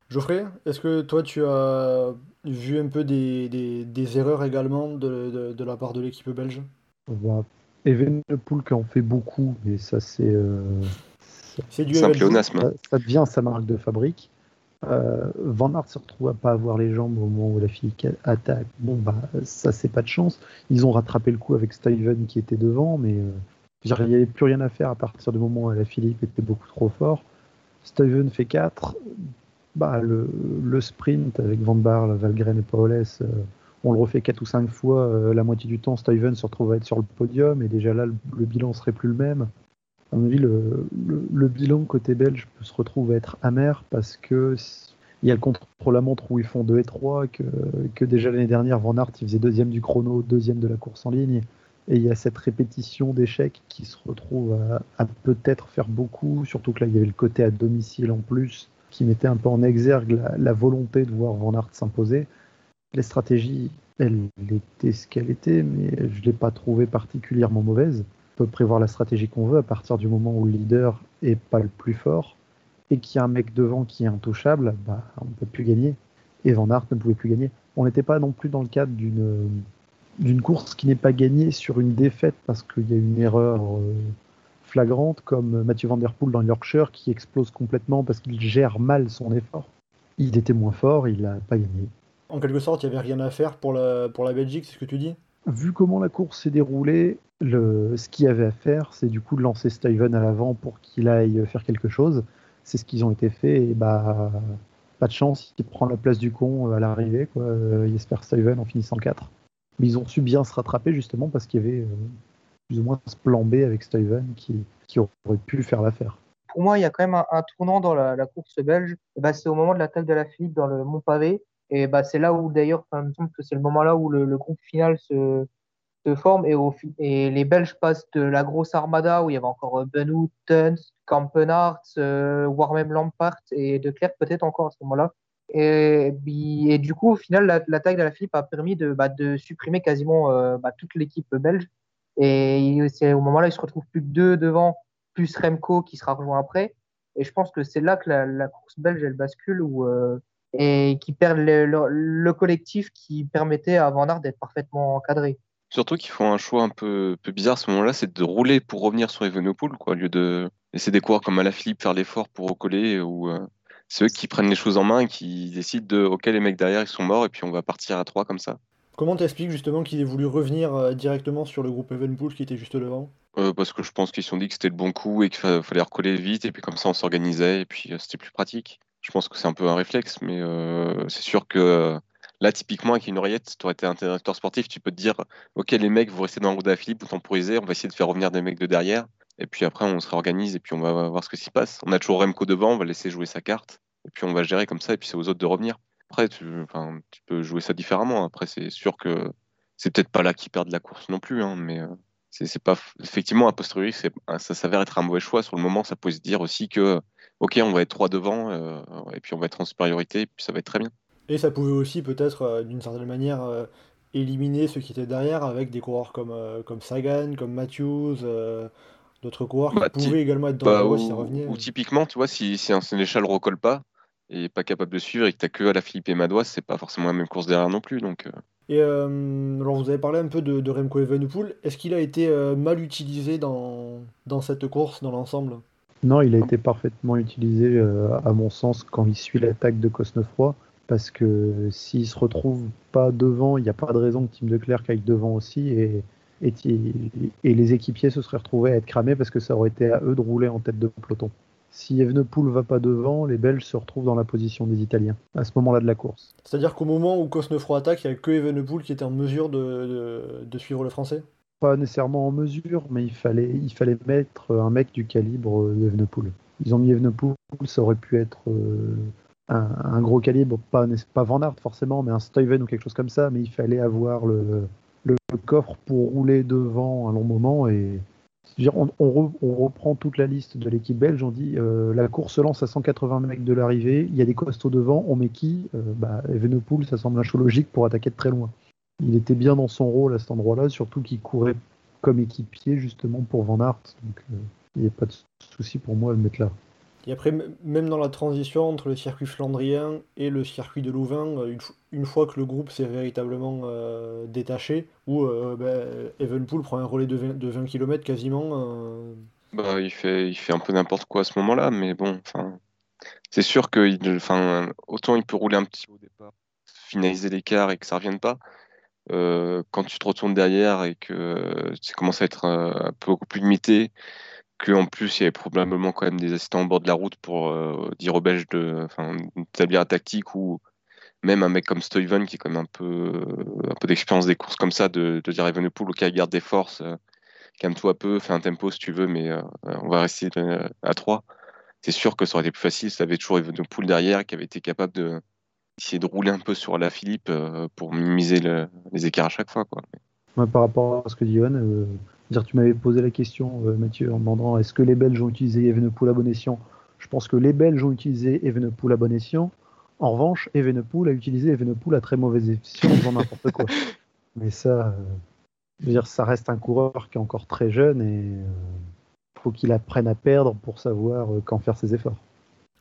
Geoffrey, est-ce que toi tu as vu un peu des, des, des erreurs également de, de, de, la part de l'équipe belge? Bah, Evenepoel qui en fait beaucoup, mais ça c'est. Euh, c'est du un pléonasme. Ça, ça, devient sa marque de fabrique. Euh, Van Aert se retrouve à pas avoir les jambes au moment où la fille attaque. Bon, bah, ça, c'est pas de chance. Ils ont rattrapé le coup avec Stuyven qui était devant, mais euh, il n'y avait plus rien à faire à partir du moment où la Philippe était beaucoup trop fort. Stuyven fait 4. Bah, le, sprint avec Van Barle, Valgren et Paoles, euh, on le refait 4 ou 5 fois. euh, la moitié du temps, Stuyven se retrouve à être sur le podium et déjà là, le, le bilan serait plus le même. À mon avis, le, bilan côté belge peut se retrouver à être amer parce que il y a le contre-la-montre où ils font 2 et 3, que, que déjà l'année dernière, Van Aert il faisait deuxième du chrono, deuxième de la course en ligne. Et il y a cette répétition d'échecs qui se retrouve à, peut-être faire beaucoup, surtout que là, il y avait le côté à domicile en plus, qui mettait un peu en exergue la, volonté de voir Van Aert s'imposer. Les stratégies, elle était ce qu'elle était, mais je ne l'ai pas trouvée particulièrement mauvaise peut prévoir la stratégie qu'on veut à partir du moment où le leader est pas le plus fort et qu'il y a un mec devant qui est intouchable, bah, on ne peut plus gagner. Et Van Aert ne pouvait plus gagner. On n'était pas non plus dans le cadre d'une d'une course qui n'est pas gagnée sur une défaite parce qu'il y a une erreur euh, flagrante comme Mathieu Van Der Poel dans Yorkshire qui explose complètement parce qu'il gère mal son effort. Il était moins fort, il n'a pas gagné. En quelque sorte, il n'y avait rien à faire pour la, pour la Belgique, c'est ce que tu dis? Vu comment la course s'est déroulée, le, ce qu'il y avait à faire, c'est du coup de lancer Steven à l'avant pour qu'il aille faire quelque chose. C'est ce qu'ils ont été fait et bah pas de chance, il prend la place du con à l'arrivée, quoi. Jesper Steven en finissant 4. Mais ils ont su bien se rattraper justement parce qu'il y avait euh, plus ou moins ce plan B avec Steven qui, aurait pu faire l'affaire. Pour moi, il y a quand même un, tournant dans la, course belge. Bah, c'est au moment de l'attaque de la Philippe dans le Mont Pavé. Et bah, c'est là où d'ailleurs, il me semble que c'est le moment là où le, groupe final se, forme et, les Belges passent de la grosse armada où il y avait encore Benoît, Tuns, Kampenhardt, euh, voire Lampart et De Klerk peut-être encore à ce moment-là. Et, du coup, au final, l'attaque de la Philippe a permis de, bah, supprimer quasiment euh, bah, toute l'équipe belge. Et c'est au moment-là, il se retrouve plus que deux devant plus Remco qui sera rejoint après. Et je pense que c'est là que la, la, course belge, elle bascule où, euh, et qui perd le, le, le, collectif qui permettait à Van Aert d'être parfaitement encadré. Surtout qu'ils font un choix un peu, peu bizarre à ce moment-là, c'est de rouler pour revenir sur Evenepoel, quoi, au lieu de laisser des coureurs comme Alaphilippe faire l'effort pour recoller. Ou euh, c'est eux qui prennent les choses en main et qui décident de, ok, les mecs derrière ils sont morts et puis on va partir à trois comme ça. Comment t'expliques justement qu'ils aient voulu revenir euh, directement sur le groupe Evenpool qui était juste devant? Euh, Parce que je pense qu'ils se sont dit que c'était le bon coup et qu'il fallait recoller vite et puis comme ça on s'organisait et puis euh, c'était plus pratique. Je pense que c'est un peu un réflexe, mais euh, c'est sûr que là, typiquement, avec une oreillette, tu aurais été un directeur sportif, tu peux te dire Ok, les mecs, vous restez dans le route Philippe, vous temporiser, on va essayer de faire revenir des mecs de derrière et puis après on se réorganise et puis on va voir ce que s'y passe. On a toujours Remco devant, on va laisser jouer sa carte et puis on va gérer comme ça et puis c'est aux autres de revenir. Après, tu, peux jouer ça différemment. Après, c'est sûr que c'est peut-être pas là qu'ils perdent la course non plus, hein, mais euh, c'est pas effectivement a posteriori, ça s'avère être un mauvais choix. Sur le moment, ça peut se dire aussi que ok, on va être trois devant euh, et puis on va être en supériorité et puis ça va être très bien. Et ça pouvait aussi peut-être euh, d'une certaine manière éliminer ceux qui étaient derrière avec des coureurs comme, comme Sagan, comme Matthews, d'autres coureurs Bah, qui ty- pouvaient également être Bah, dangereux ou, si ça revenait. ou typiquement, tu vois, si, si un sénéchal recolle pas et est pas capable de suivre et que t'as que à la Philippe et Madois, c'est pas forcément la même course derrière non plus. Donc, euh, Et euh, alors vous avez parlé un peu de, de Remco Evenepoel. Est-ce qu'il a été euh, mal utilisé dans, dans cette course, dans l'ensemble? Non, il a été parfaitement utilisé, euh, à mon sens, quand il suit l'attaque de Cosnefroy, parce que s'il se retrouve pas devant, il n'y a pas de raison que Tim Declercq aille devant aussi, et, et, et les équipiers se seraient retrouvés à être cramés parce que ça aurait été à eux de rouler en tête de peloton. Si Evenepoel va pas devant, les Belges se retrouvent dans la position des Italiens à ce moment-là de la course. C'est-à-dire qu'au moment où Cosnefroy attaque, il n'y a que Evenepoel qui était en mesure de, de, de suivre le français? Pas nécessairement en mesure, mais il fallait, il fallait mettre un mec du calibre d'Evenepoel. Ils ont mis Evenepoel, ça aurait pu être euh, un, un, gros calibre, pas, pas Van Aert forcément, mais un Stuyven ou quelque chose comme ça, mais il fallait avoir le, le, coffre pour rouler devant un long moment et Dire, on, on, re, on, reprend toute la liste de l'équipe belge, on dit euh, la course se lance à 180 mecs de l'arrivée, il y a des costauds devant, on met qui? Euh, bah, Evenepoel, ça semble un choix logique pour attaquer de très loin. Il était bien dans son rôle à cet endroit-là, surtout qu'il courait comme équipier justement pour Van Aert, donc euh, il n'y a pas de souci pour moi à le mettre là. Et après, même dans la transition entre le circuit flandrien et le circuit de Louvain, une, une fois que le groupe s'est véritablement euh, détaché, où euh, ben, Evenpool prend un relais de 20, de 20 km quasiment. Euh... Bah, il, fait, il fait un peu n'importe quoi à ce moment-là, mais bon, c'est sûr que il, autant il peut rouler un petit peu au départ, finaliser l'écart et que ça ne revienne pas. Euh, quand tu te retournes derrière et que ça commence à être un peu beaucoup plus limité, qu'en plus il y avait probablement quand même des assistants au bord de la route pour euh, dire aux Belges de, d'établir la tactique ou même un mec comme Stuyven qui est quand même un peu, un peu d'expérience des courses comme ça, de, de dire à Evenepoel, ok, garde des forces, euh, calme-toi un peu, fais un tempo si tu veux, mais euh, on va rester à 3. C'est sûr que ça aurait été plus facile si ça avait toujours Evenepoel derrière qui avait été capable de essayer de rouler un peu sur la Philippe euh, pour minimiser le, les écarts à chaque fois. Quoi. Par rapport à ce que dit Johan, euh, dire, tu m'avais posé la question, euh, Mathieu, en demandant est-ce que les Belges ont utilisé Evenepoel à bon escient? Je pense que les Belges ont utilisé Evenepoel à bon escient. En revanche, Evenepoel a utilisé Evenepoel à très mauvais escient en faisant n'importe quoi. Mais ça, euh, je veux dire, ça reste un coureur qui est encore très jeune et il euh, faut qu'il apprenne à perdre pour savoir quand faire ses efforts.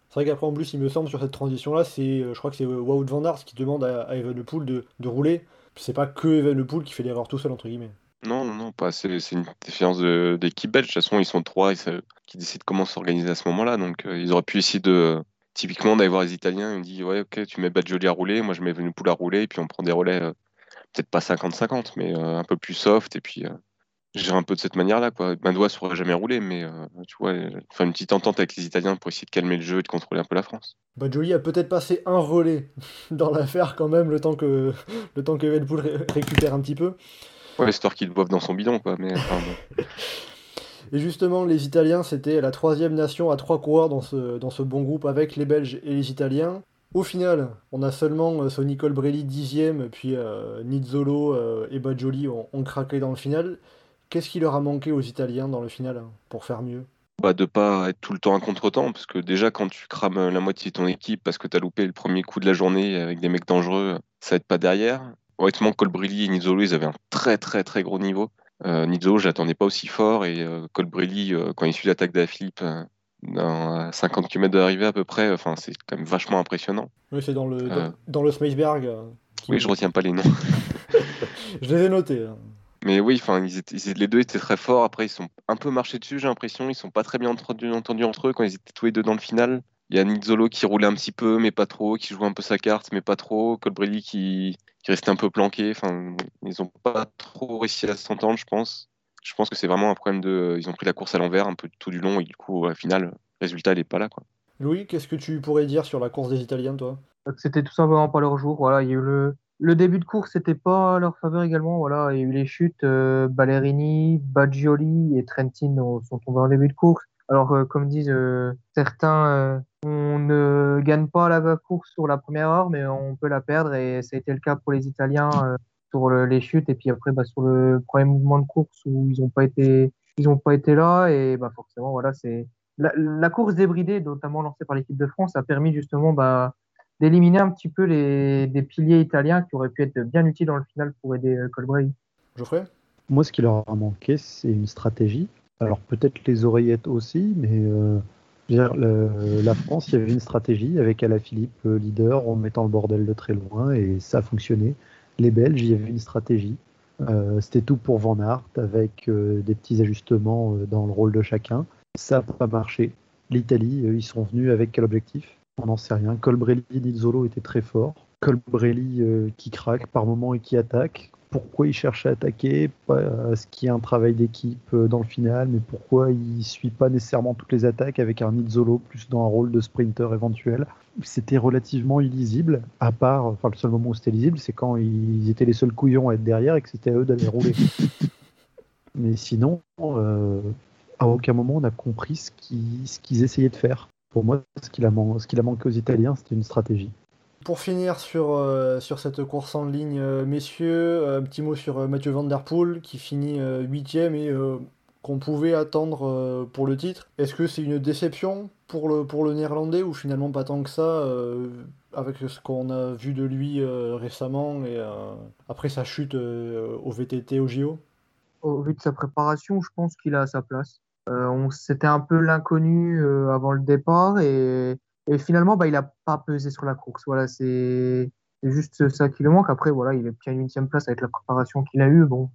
C'est vrai qu'après, en plus, il me semble, sur cette transition-là, c'est, je crois que c'est Wout van Aert qui demande à, à Evenepoel de, de rouler. C'est pas que Evenepoel qui fait l'erreur tout seul, entre guillemets. Non, non, non, pas. C'est, une défiance d'équipe belge. De toute façon, ils sont trois et qui décident comment s'organiser à ce moment-là. Donc, euh, ils auraient pu essayer de. Typiquement, d'aller voir les Italiens. Ils disent Ouais, ok, tu mets Badjoli à rouler. Moi, je mets Evenepoel à rouler. Et puis, on prend des relais, euh, peut-être pas 50-50, mais euh, un peu plus soft. Et puis, gérer un peu de cette manière-là. quoi. Madois saurait jamais rouler, mais tu vois, faire une petite entente avec les Italiens pour essayer de calmer le jeu et de contrôler un peu la France. Badjoli a peut-être passé un relais dans l'affaire quand même, le temps que le temps récupère un petit peu. Ouais, histoire qu'il boive dans son bidon, quoi. Mais, enfin, bon. Et justement, les Italiens, c'était la troisième nation à trois coureurs dans ce, dans ce bon groupe avec les Belges et les Italiens. Au final, on a seulement euh, ce Nicole Brelli dixième, puis euh, Nizzolo euh, et Badjoli ont, ont, craqué dans le final. Qu'est-ce qui leur a manqué aux Italiens dans le final hein, pour faire mieux? Bah, De pas être tout le temps à contre-temps, parce que déjà quand tu crames la moitié de ton équipe parce que tu as loupé le premier coup de la journée avec des mecs dangereux, ça aide pas derrière honnêtement, Colbrelli et Nizzolo, ils avaient un très très très gros niveau. Euh, Nizzolo, je l'attendais pas aussi fort et euh, Colbrelli, euh, quand il suit l'attaque d'Afilippe euh, à 50 km de l'arrivée à peu près, enfin c'est quand même vachement impressionnant. Oui, c'est dans le, dans, dans le Smeisberg. qui- Oui, je retiens pas les noms. je les ai notés. hein. Mais oui, enfin, ils étaient, ils étaient- les deux étaient très forts. Après, ils sont un peu marchés dessus, j'ai l'impression. Ils sont pas très bien entendus, entendus entre eux quand ils étaient tous les deux dans le final. Il y a Nizzolo qui roulait un petit peu, mais pas trop, qui jouait un peu sa carte, mais pas trop. Colbrelli qui, qui restait un peu planqué. Enfin, ils ont pas trop réussi à s'entendre, je pense. Je pense que c'est vraiment un problème de. Ils ont pris la course à l'envers un peu tout du long et du coup, au final, le résultat, il est pas là, quoi. Louis, qu'est-ce que tu pourrais dire sur la course des Italiens, toi? Que c'était tout simplement pas leur jour. Voilà, il y a eu le, le début de course, c'était pas à leur faveur également. Voilà, il y a eu les chutes. Euh, Ballerini, Baggioli et Trentin ont- sont tombés en début de course. Alors, euh, comme disent euh, certains, euh, on ne gagne pas la course sur la première heure, mais on peut la perdre. Et ça a été le cas pour les Italiens euh, sur le- les chutes. Et puis après, bah, sur le premier mouvement de course où ils n'ont pas été, ils ont pas été là. Et bah, forcément, voilà, c'est la, la course débridée, notamment lancée par l'équipe de France, a permis justement bah, d'éliminer un petit peu les, des piliers italiens qui auraient pu être bien utiles dans le final pour aider Colbrelli. Geoffrey? Moi, ce qui leur a manqué, c'est une stratégie. Alors peut-être les oreillettes aussi, mais euh, la France, il y avait une stratégie avec Alaphilippe euh, leader en mettant le bordel de très loin et ça a fonctionné. Les Belges, il y avait une stratégie. Euh, C'était tout pour Van Aert avec des petits ajustements dans le rôle de chacun. Ça n'a pas marché. L'Italie, ils sont venus avec quel objectif? On n'en sait rien. Colbrelli, Nizzolo étaient très forts. Colbrelli qui craque par moment et qui attaque. Pourquoi il cherche à attaquer Pas- Est-ce qu'il y a un travail d'équipe euh, dans le final Mais pourquoi il suit pas nécessairement toutes les attaques avec un Nizzolo plus dans un rôle de sprinter éventuel C'était relativement illisible, à part, enfin le seul moment où c'était lisible, c'est quand ils étaient les seuls couillons à être derrière et que c'était à eux d'aller rouler. Mais sinon, euh, à aucun moment on a compris ce qu'ils essayaient de faire. Pour moi, ce qu'il a, man- ce qu'il a manqué aux Italiens, c'était une stratégie. Pour finir sur, euh, sur cette course en ligne, euh, messieurs, euh, un petit mot sur Mathieu Van Der Poel qui finit 8 et qu'on pouvait attendre pour le titre. Est-ce que c'est une déception pour le, pour le néerlandais ou finalement pas tant que ça avec ce qu'on a vu de lui récemment et après sa chute au VTT au JO Au vu de sa préparation, je pense qu'il a sa place. C'était un peu l'inconnu avant le départ et, et finalement, bah, il n'a pas pesé sur la course. Voilà, c'est juste ça qui lui manque. Après, voilà, il est bien une huitième place avec la préparation qu'il a eue. Bon,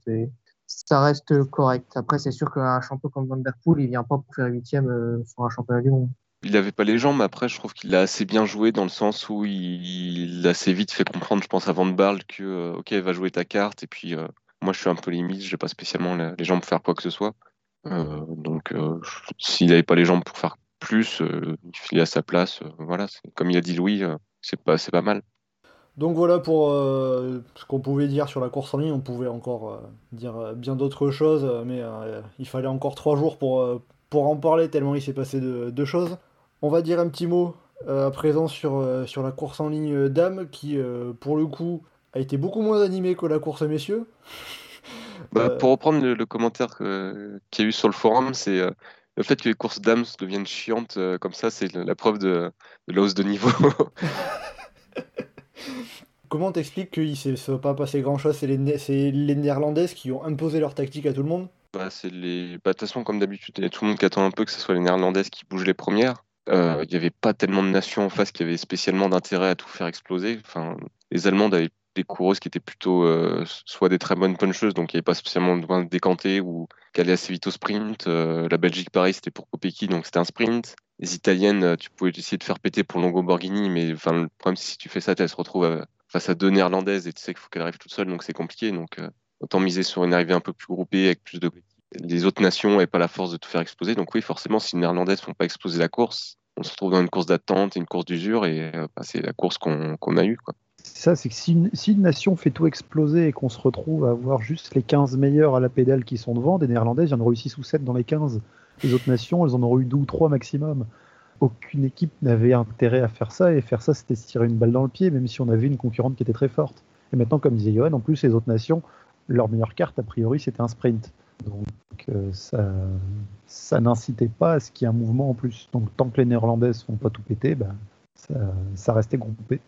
ça reste correct. Après, c'est sûr qu'un champion comme Van Der Poel, il vient pas pour faire huitième euh, sur un championnat du monde. Il n'avait pas les jambes, après, je trouve qu'il a assez bien joué dans le sens où il, a assez vite fait comprendre, je pense, à Van Barle que, euh, ok, va jouer ta carte, et puis euh, moi, je suis un peu limite, j'ai pas spécialement les jambes pour faire quoi que ce soit. Euh, donc, je- s'il n'avait pas les jambes pour faire plus, euh, il est à sa place. euh, voilà, comme il a dit Louis, euh, c'est pas, c'est pas mal. Donc voilà pour euh, ce qu'on pouvait dire sur la course en ligne. On pouvait encore euh, dire euh, bien d'autres choses, mais il fallait encore trois jours pour, pour en parler, tellement il s'est passé de, de choses. On va dire un petit mot à présent sur, sur la course en ligne dames, qui pour le coup a été beaucoup moins animée que la course messieurs. Bah, Pour reprendre le, le commentaire qu'il y a eu sur le forum, c'est le fait que les courses dames deviennent chiantes euh, comme ça, c'est la preuve de, de la hausse de niveau. Comment t'expliques qu'il ne s'est pas passé grand-chose? C'est les, c'est les Néerlandaises qui ont imposé leur tactique à tout le monde? Bah, c'est les... bah, de toute façon, comme d'habitude, il y a tout le monde qui attend un peu que ce soit les Néerlandaises qui bougent les premières. Euh, Il n'y avait pas tellement de nations en face qui avaient spécialement d'intérêt à tout faire exploser. Enfin, les Allemandes avaient des coureuses qui étaient plutôt euh, soit des très bonnes puncheuses, donc il n'y avait pas spécialement besoin de décanter ou qui allaient assez vite au sprint. Euh, la Belgique, pareil, c'était pour Kopecky, donc c'était un sprint. Les Italiennes, euh, tu pouvais essayer de faire péter pour Longo Borghini, mais le problème, c'est si tu fais ça, elle se retrouve face à deux Néerlandaises et tu sais qu'il faut qu'elle arrive toute seule, donc c'est compliqué. Donc autant miser sur une arrivée un peu plus groupée avec plus de les autres nations n'avaient pas la force de tout faire exploser. Donc oui, forcément, si les Néerlandaises ne font pas exploser la course, on se retrouve dans une course d'attente et une course d'usure, et bah, c'est la course qu'on qu'on a eue. Quoi. Ça, c'est que si une, nation fait tout exploser et qu'on se retrouve à avoir juste les 15 meilleurs à la pédale qui sont devant, des Néerlandaises, il y en aura eu 6 ou 7 dans les 15. Les autres nations, elles en auront eu 2 ou 3 maximum. Aucune équipe n'avait intérêt à faire ça, et faire ça, c'était se tirer une balle dans le pied, même si on avait une concurrente qui était très forte. Et maintenant, comme disait Johan, en plus, les autres nations, leur meilleure carte, a priori, c'était un sprint. Donc euh, ça, ça n'incitait pas à ce qu'il y ait un mouvement en plus. Donc tant que les Néerlandaises ne font pas tout péter, ben, ça, ça restait groupé.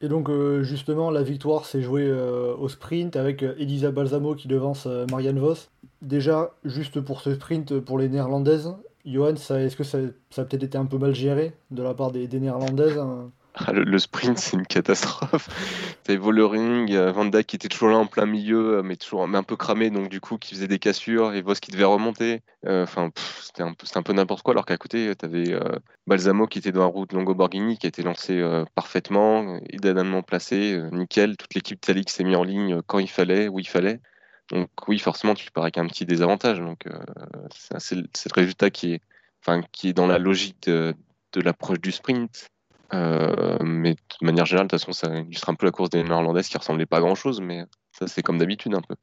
Et donc euh, justement la victoire s'est jouée euh, au sprint avec euh, Elisa Balsamo qui devance Marianne Vos. Déjà, juste pour ce sprint pour les néerlandaises, Johan, est-ce que ça, a peut-être été un peu mal géré de la part des, des néerlandaises hein? Ah, le, sprint, c'est une catastrophe. T'avais Vollering, euh, Van Dijk qui était toujours là en plein milieu, euh, mais toujours un peu cramé, donc du coup qui faisait des cassures, et Vos qui devait remonter. Euh, Enfin, c'était un peu, n'importe quoi, alors qu'à côté, t'avais euh, Balsamo qui était dans la route Longo-Borghini, qui a été lancé parfaitement, idéalement placé, nickel. Toute l'équipe Talix s'est mis en ligne quand il fallait, où il fallait. Donc oui, forcément, tu pars avec un petit désavantage. Donc c'est le résultat qui est, dans la logique de l'approche du sprint. Euh, mais de manière générale, de toute façon, ça illustre un peu la course des Néerlandaises qui ressemblait pas à grand chose, mais ça, c'est comme d'habitude un peu.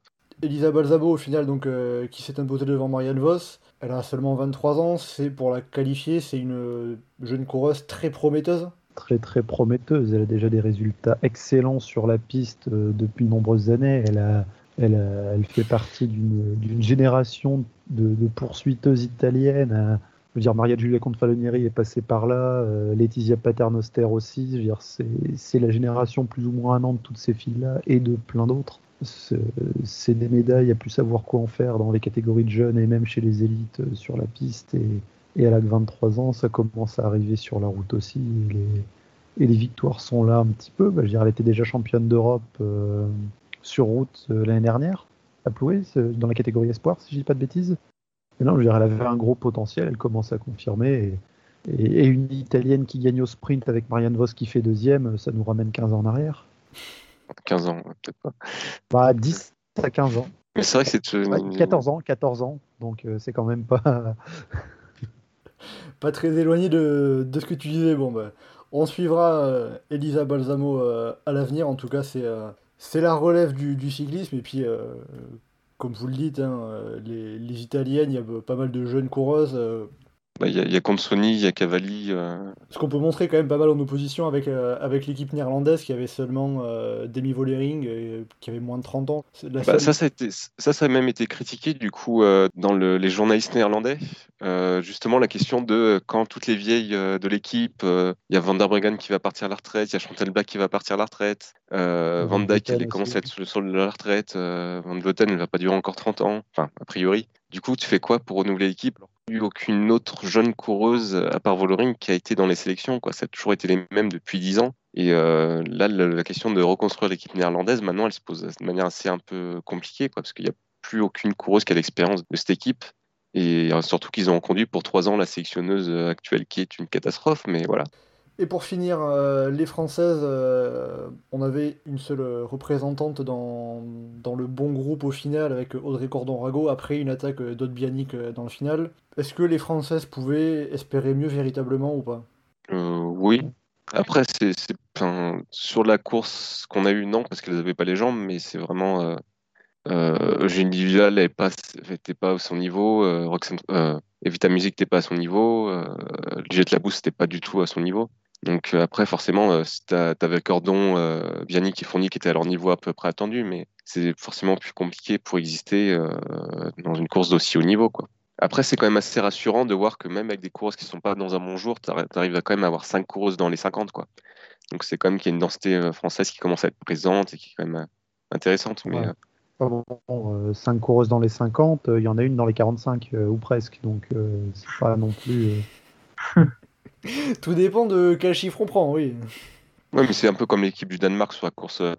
Elisa Balsamo au final donc euh, qui s'est imposée devant Marianne Vos. Elle a seulement 23 ans, c'est pour la qualifier, c'est une jeune coureuse très prometteuse. Très très prometteuse. Elle a déjà des résultats excellents sur la piste euh, depuis de nombreuses années. Elle, a, elle, a- elle fait partie d'une d'une génération de, de poursuiteuses italiennes. Euh, Je veux dire, Maria Giulia est passée par là, euh, Laetitia Paternoster aussi. Je c'est la génération plus ou moins un an de toutes ces filles-là et de plein d'autres. C'est des médailles à plus savoir quoi en faire dans les catégories de jeunes et même chez les élites euh, sur la piste. Et, et elle a que 23 ans, ça commence à arriver sur la route aussi. Et les, victoires sont là un petit peu. Bah, je elle était déjà championne d'Europe euh, sur route l'année dernière, à Ploué, dans la catégorie espoir, si je dis pas de bêtises. Mais non, je veux dire, elle avait un gros potentiel, elle commence à confirmer. Et, et- et une Italienne qui gagne au sprint avec Marianne Vos qui fait deuxième, ça nous ramène 15 ans en arrière. 15 ans, peut-être pas. Bah, 10 à 15 ans. Mais c'est vrai que c'est. Ouais, 14 ans, 14 ans. Donc euh, c'est quand même pas. Pas très éloigné de, de ce que tu disais. Bon, bah, on suivra euh, Elisa Balsamo euh, à l'avenir. En tout cas, c'est euh, c'est la relève du, du cyclisme. Et puis, euh, comme vous le dites, hein, euh, les, les Italiennes, il y a pas mal de jeunes coureuses. Bah, Il y, a- il y a Consoni, il y a Cavalli. euh, ce qu'on peut montrer quand même pas mal en opposition avec, euh, avec l'équipe néerlandaise qui avait seulement euh, Demi Vollering, euh, qui avait moins de 30 ans. Bah, seule- ça, ça a, été, ça, ça a même été critiqué du coup dans le- les journalistes néerlandais. Justement, la question de quand toutes les vieilles de l'équipe, il y a Van der Breggen qui va partir à la retraite, il y a Chantal Black qui va partir à la retraite, Van Dijk elle commence à être sur le sol de la retraite, Van Vleuten elle va pas durer encore 30 ans, enfin a priori. Du coup, tu fais quoi pour renouveler l'équipe? Eu aucune autre jeune coureuse à part Vollering qui a été dans les sélections. Quoi. Ça a toujours été les mêmes depuis 10 ans. Et euh, là, la, la question de reconstruire l'équipe néerlandaise, maintenant, elle se pose de manière assez un peu compliquée, quoi, parce qu'il n'y a plus aucune coureuse qui a l'expérience de cette équipe. Et euh, surtout qu'ils ont conduit pour trois ans la sélectionneuse euh, actuelle qui est une catastrophe, mais voilà. Et pour finir, euh, les Françaises, euh, on avait une seule représentante dans, dans le bon groupe au final avec Audrey Cordon-Rago après une attaque d'Odbianic dans le final. Est-ce que les Françaises pouvaient espérer mieux véritablement ou pas? Euh, oui. Après, c'est sur la course qu'on a eue, non, parce qu'elles n'avaient pas les jambes, mais c'est vraiment. Euh, euh, Eugénie n'était pas, à son niveau, euh, euh, Evita Music n'était pas à son niveau, euh, Juliette Labousse n'était pas du tout à son niveau. Donc euh, après, forcément, euh, si t'as- t'avais Cordon, euh, Bianic et Fournier qui étaient à leur niveau à peu près attendu, mais c'est forcément plus compliqué pour exister euh, dans une course d'aussi haut niveau, quoi. Après, c'est quand même assez rassurant de voir que même avec des coureuses qui sont pas dans un bon jour, tu arrives à quand même avoir 5 coureuses dans les 50, quoi. Donc c'est quand même qu'il y a une densité française qui commence à être présente et qui est quand même intéressante. Mais Ouais. euh, Bon, bon, 5 coureuses dans les 50, euh, il y en a une dans les 45 euh, ou presque. Donc euh, c'est pas non plus. euh, Tout dépend de quel chiffre on prend, oui. ouais, mais c'est un peu comme l'équipe du Danemark sur la course. euh,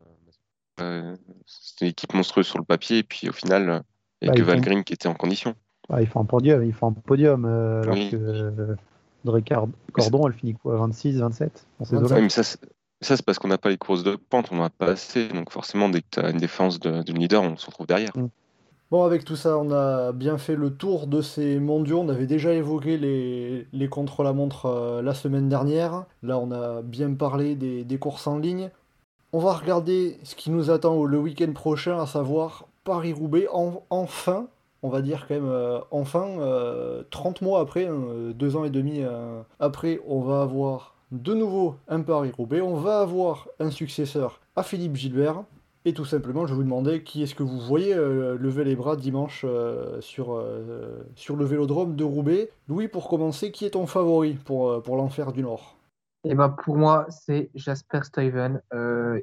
euh, C'était une équipe monstrueuse sur le papier, et puis au final, euh, il n'y a Bah, que font- qui était en condition. ah, il faut un podium, il faut un podium. euh, alors Oui. que euh, Cordon, elle finit quoi 26, 27 dans ces 25. eaux-là Ouais, mais ça, c'est- ça, c'est parce qu'on n'a pas les courses de pente, on n'en a pas assez. Donc forcément, dès que tu as une défense de- d'une leader, on se retrouve derrière. Bon, avec tout ça, on a bien fait le tour de ces mondiaux. On avait déjà évoqué les, les contre-la-montre euh, la semaine dernière. Là, on a bien parlé des, courses en ligne. On va regarder ce qui nous attend le week-end prochain, à savoir Paris-Roubaix. En- enfin, on va dire quand même, euh, enfin, euh, 30 mois après, hein, euh, deux ans et demi euh, après, on va avoir de nouveau un Paris-Roubaix. On va avoir un successeur à Philippe Gilbert. Et tout simplement, je vous demandais qui est-ce que vous voyez euh, lever les bras dimanche euh, sur, euh, sur le vélodrome de Roubaix. Louis, pour commencer, qui est ton favori pour, pour l'enfer du Nord? Et ben pour moi, c'est Jasper Stuyven.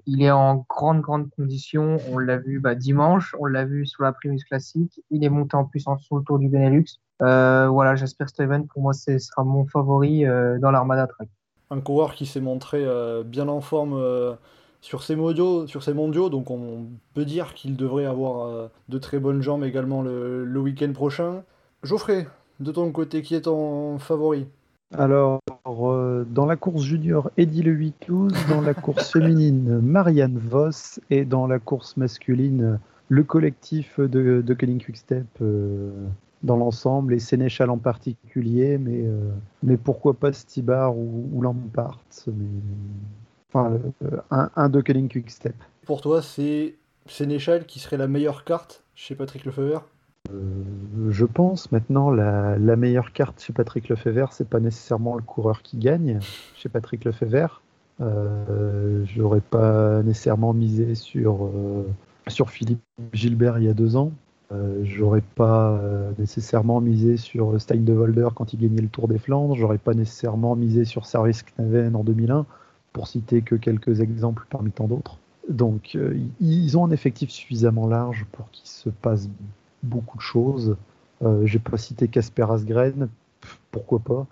Il est en grande, grande condition. On l'a vu bah, dimanche, on l'a vu sur la Primus Classique. Il est monté en puissance sur le Tour du Benelux. Voilà, Jasper Stuyven, pour moi, ce sera mon favori dans l'Armada Track. Un coureur qui s'est montré bien en forme sur ses mondiaux, sur mondiaux, donc on peut dire qu'il devrait avoir euh, de très bonnes jambes également le, le week-end prochain. Geoffrey, de ton côté, qui est ton favori? Alors, euh, dans la course junior, Eddie Le 8-12, dans la course féminine, Marianne Voss, et dans la course masculine, le collectif de, de Kelling Quickstep euh, dans l'ensemble, et Sénéchal en particulier, mais, euh, mais pourquoi pas Stibar ou, ou Lampart, mais, enfin, euh, un, un de Kelling Quickstep. Pour toi, c'est Sénéchal qui serait la meilleure carte chez Patrick Lefebvre? Euh, je pense maintenant la, la meilleure carte chez Patrick Lefebvre, c'est pas nécessairement le coureur qui gagne chez Patrick Lefebvre. Euh, J'aurais pas nécessairement misé sur, euh, sur Philippe Gilbert il y a deux ans. J'aurais pas nécessairement misé sur Stein de Volder quand il gagnait le Tour des Flandres. J'aurais pas nécessairement misé sur Service Knaven en 2001, pour citer que quelques exemples parmi tant d'autres. Donc, euh, ils ont un effectif suffisamment large pour qu'il se passe beaucoup de choses. Euh, J'ai pas cité Casper Asgren, pourquoi pas.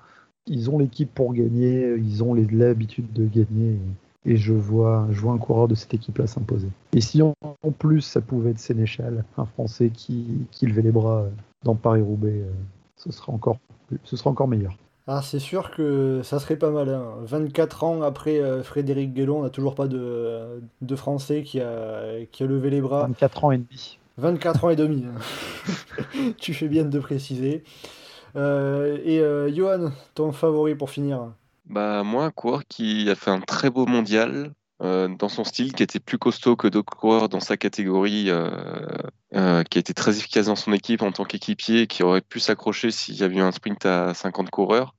Ils ont l'équipe pour gagner, ils ont l'habitude de gagner, et, je, vois, je vois un coureur de cette équipe-là s'imposer. Et si en, plus ça pouvait être Sénéchal, un Français qui, qui levait les bras dans Paris-Roubaix, euh, ce, ce sera encore meilleur. Ah, c'est sûr que ça serait pas mal. hein. 24 ans après euh, Frédéric Guélon, on n'a toujours pas de, de Français qui a, qui a levé les bras. 24 ans et demi. 24 ans et demi. hein. tu fais bien de préciser. Euh, et euh, Johan, ton favori pour finir? Bah, moi, un coureur qui a fait un très beau mondial euh, dans son style, qui était plus costaud que d'autres coureurs dans sa catégorie, euh, euh, qui a été très efficace dans son équipe en tant qu'équipier, qui aurait pu s'accrocher s'il y avait eu un sprint à 50 coureurs,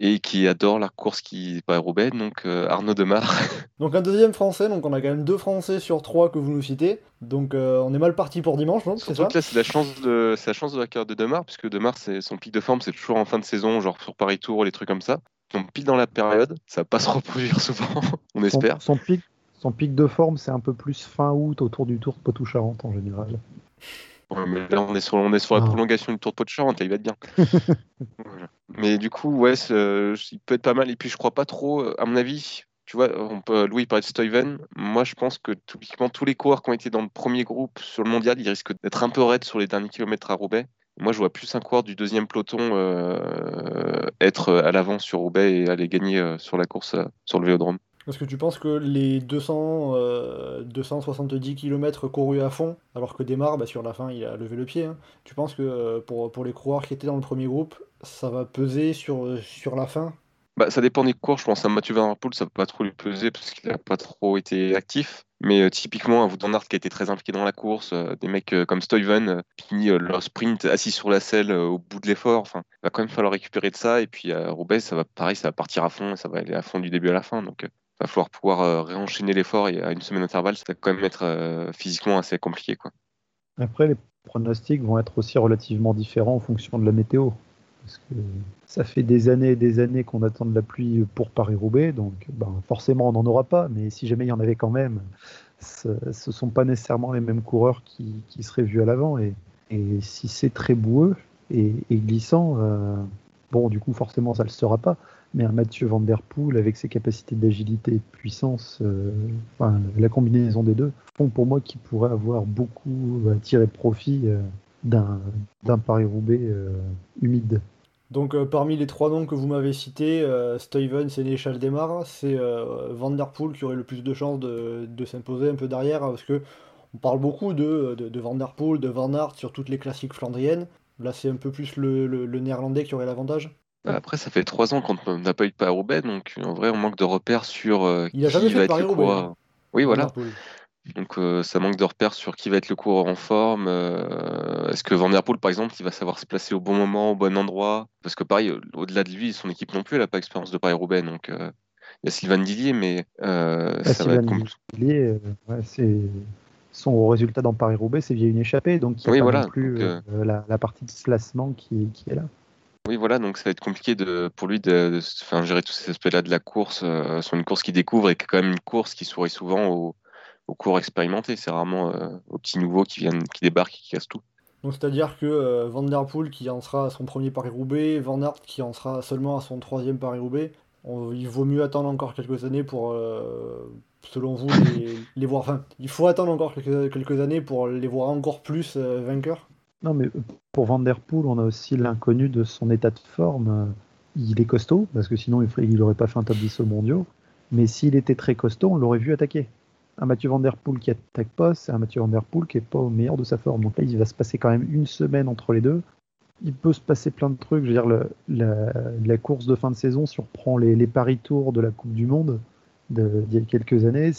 et qui adore la course qui pas Roubaix, donc euh, Arnaud Demar. Donc un deuxième Français, donc on a quand même deux Français sur trois que vous nous citez. Donc euh, on est mal parti pour dimanche, donc c'est Surtout ça que là, c'est la chance de, c'est la chance de la carrière de Demar, puisque Demar, c'est son pic de forme, c'est toujours en fin de saison, genre sur Paris Tour, les trucs comme ça. Donc pile dans la période, ça va pas se reproduire souvent, on Son, espère. son pic, son pic de forme, c'est un peu plus fin août autour du Tour de Poitou-Charentes en général. Ouais, mais là, on est sur, on est sur la Ah. prolongation du Tour de Poitou-Charentes, là, il va être bien. Voilà. Mais du coup, ouais, euh, il peut être pas mal. Et puis, je crois pas trop, euh, à mon avis, tu vois, on peut, Louis parlait de Stuyven. Moi, je pense que typiquement, tous les coureurs qui ont été dans le premier groupe sur le mondial, ils risquent d'être un peu raides sur les derniers kilomètres à Roubaix. Moi, je vois plus un coureur du deuxième peloton euh, être à l'avant sur Roubaix et aller gagner euh, sur la course euh, sur le Vélodrome. Est-ce que tu penses que les 200, euh, 270 km courus à fond, alors que Desmar, bah, sur la fin, il a levé le pied, hein, tu penses que euh, pour, les coureurs qui étaient dans le premier groupe, ça va peser sur, euh, la fin? Bah, ça dépend des cours. Je pense à Mathieu Van Der ça va pas trop lui peser parce qu'il a pas trop été actif. Mais typiquement, un Wout qui a été très impliqué dans la course, des mecs comme Stuyven, euh, finit leur sprint assis sur la selle au bout de l'effort. Enfin, il va quand même falloir récupérer de ça. Et puis Roubaix, ça va pareil, ça va partir à fond, ça va aller à fond du début à la fin. Donc, va falloir pouvoir euh, réenchaîner l'effort à une semaine d'intervalle, ça va quand même être euh, physiquement assez compliqué, quoi. Après, les pronostics vont être aussi relativement différents en fonction de la météo. Parce que ça fait des années et des années qu'on attend de la pluie pour Paris-Roubaix, donc ben, forcément on n'en aura pas, mais si jamais il y en avait quand même, ce ne sont pas nécessairement les mêmes coureurs qui, seraient vus à l'avant. Et, si c'est très boueux et, et glissant, euh, bon, du coup, forcément, ça ne le sera pas. Mais Mathieu Van Der Poel, avec ses capacités d'agilité et de puissance, euh, la combinaison des deux, font pour moi qu'il pourrait avoir beaucoup à tirer profit euh, d'un Paris-Roubaix euh, humide. Donc parmi les trois noms que vous m'avez cités, Stuyven, Sénéchal, Desmar, c'est Van Der Poel qui aurait le plus de chances de, s'imposer un peu derrière, parce que on parle beaucoup de, de, de Van Der Poel, de Van Aert sur toutes les classiques flandriennes. Là, c'est un peu plus le néerlandais qui aurait l'avantage. Après, ça fait trois ans qu'on n'a pas eu de Paris-Roubaix, donc en vrai, on manque de repères sur euh, Il a qui va être coureur. hein. Oui, voilà. Donc euh, ça manque de repères sur qui va être le coureur en forme. euh, Est-ce que Van Der Poel, par exemple, il va savoir se placer au bon moment, au bon endroit? Parce que pareil, euh, au-delà de lui, son équipe non plus, elle n'a pas expérience de Paris-Roubaix. Donc euh, il y a Sylvain Dillier, mais euh, Bah, ça va être Sylvain compliqué. Dillier, euh, ouais, c'est son résultat dans Paris-Roubaix, c'est via une échappée, donc il n'y a Oui, pas voilà, non plus donc, euh, euh, la, la partie de placement qui, qui est là. Oui, voilà, donc ça va être compliqué de, pour lui de, gérer tous ces aspects-là de la course euh, sur une course qu'il découvre et qui est quand même une course qui sourit souvent aux, aux coureurs expérimentés. C'est rarement euh, aux petits nouveaux qui viennent, qui débarquent et qui cassent tout. Donc c'est-à-dire que euh, Van Der Poel qui en sera à son premier Paris-Roubaix, Van Aert qui en sera seulement à son troisième Paris-Roubaix, on- il vaut mieux attendre encore quelques années pour, euh, selon vous, les, les voir. Enfin, il faut attendre encore quelques, quelques années pour les voir encore plus vainqueurs. Non, mais pour Van Der Poel, on a aussi l'inconnu de son état de forme. Il est costaud, parce que sinon il n'aurait pas fait un top 10 au mondiaux. Mais s'il était très costaud, on l'aurait vu attaquer. Un Mathieu Van qui attaque pas, c'est un Mathieu Van qui est pas au meilleur de sa forme. Donc là, il va se passer quand même une semaine entre les deux. Il peut se passer plein de trucs. Je veux dire, la, course de fin de saison, si on reprend les, les paris tours de la Coupe du Monde de- d'il y a quelques années,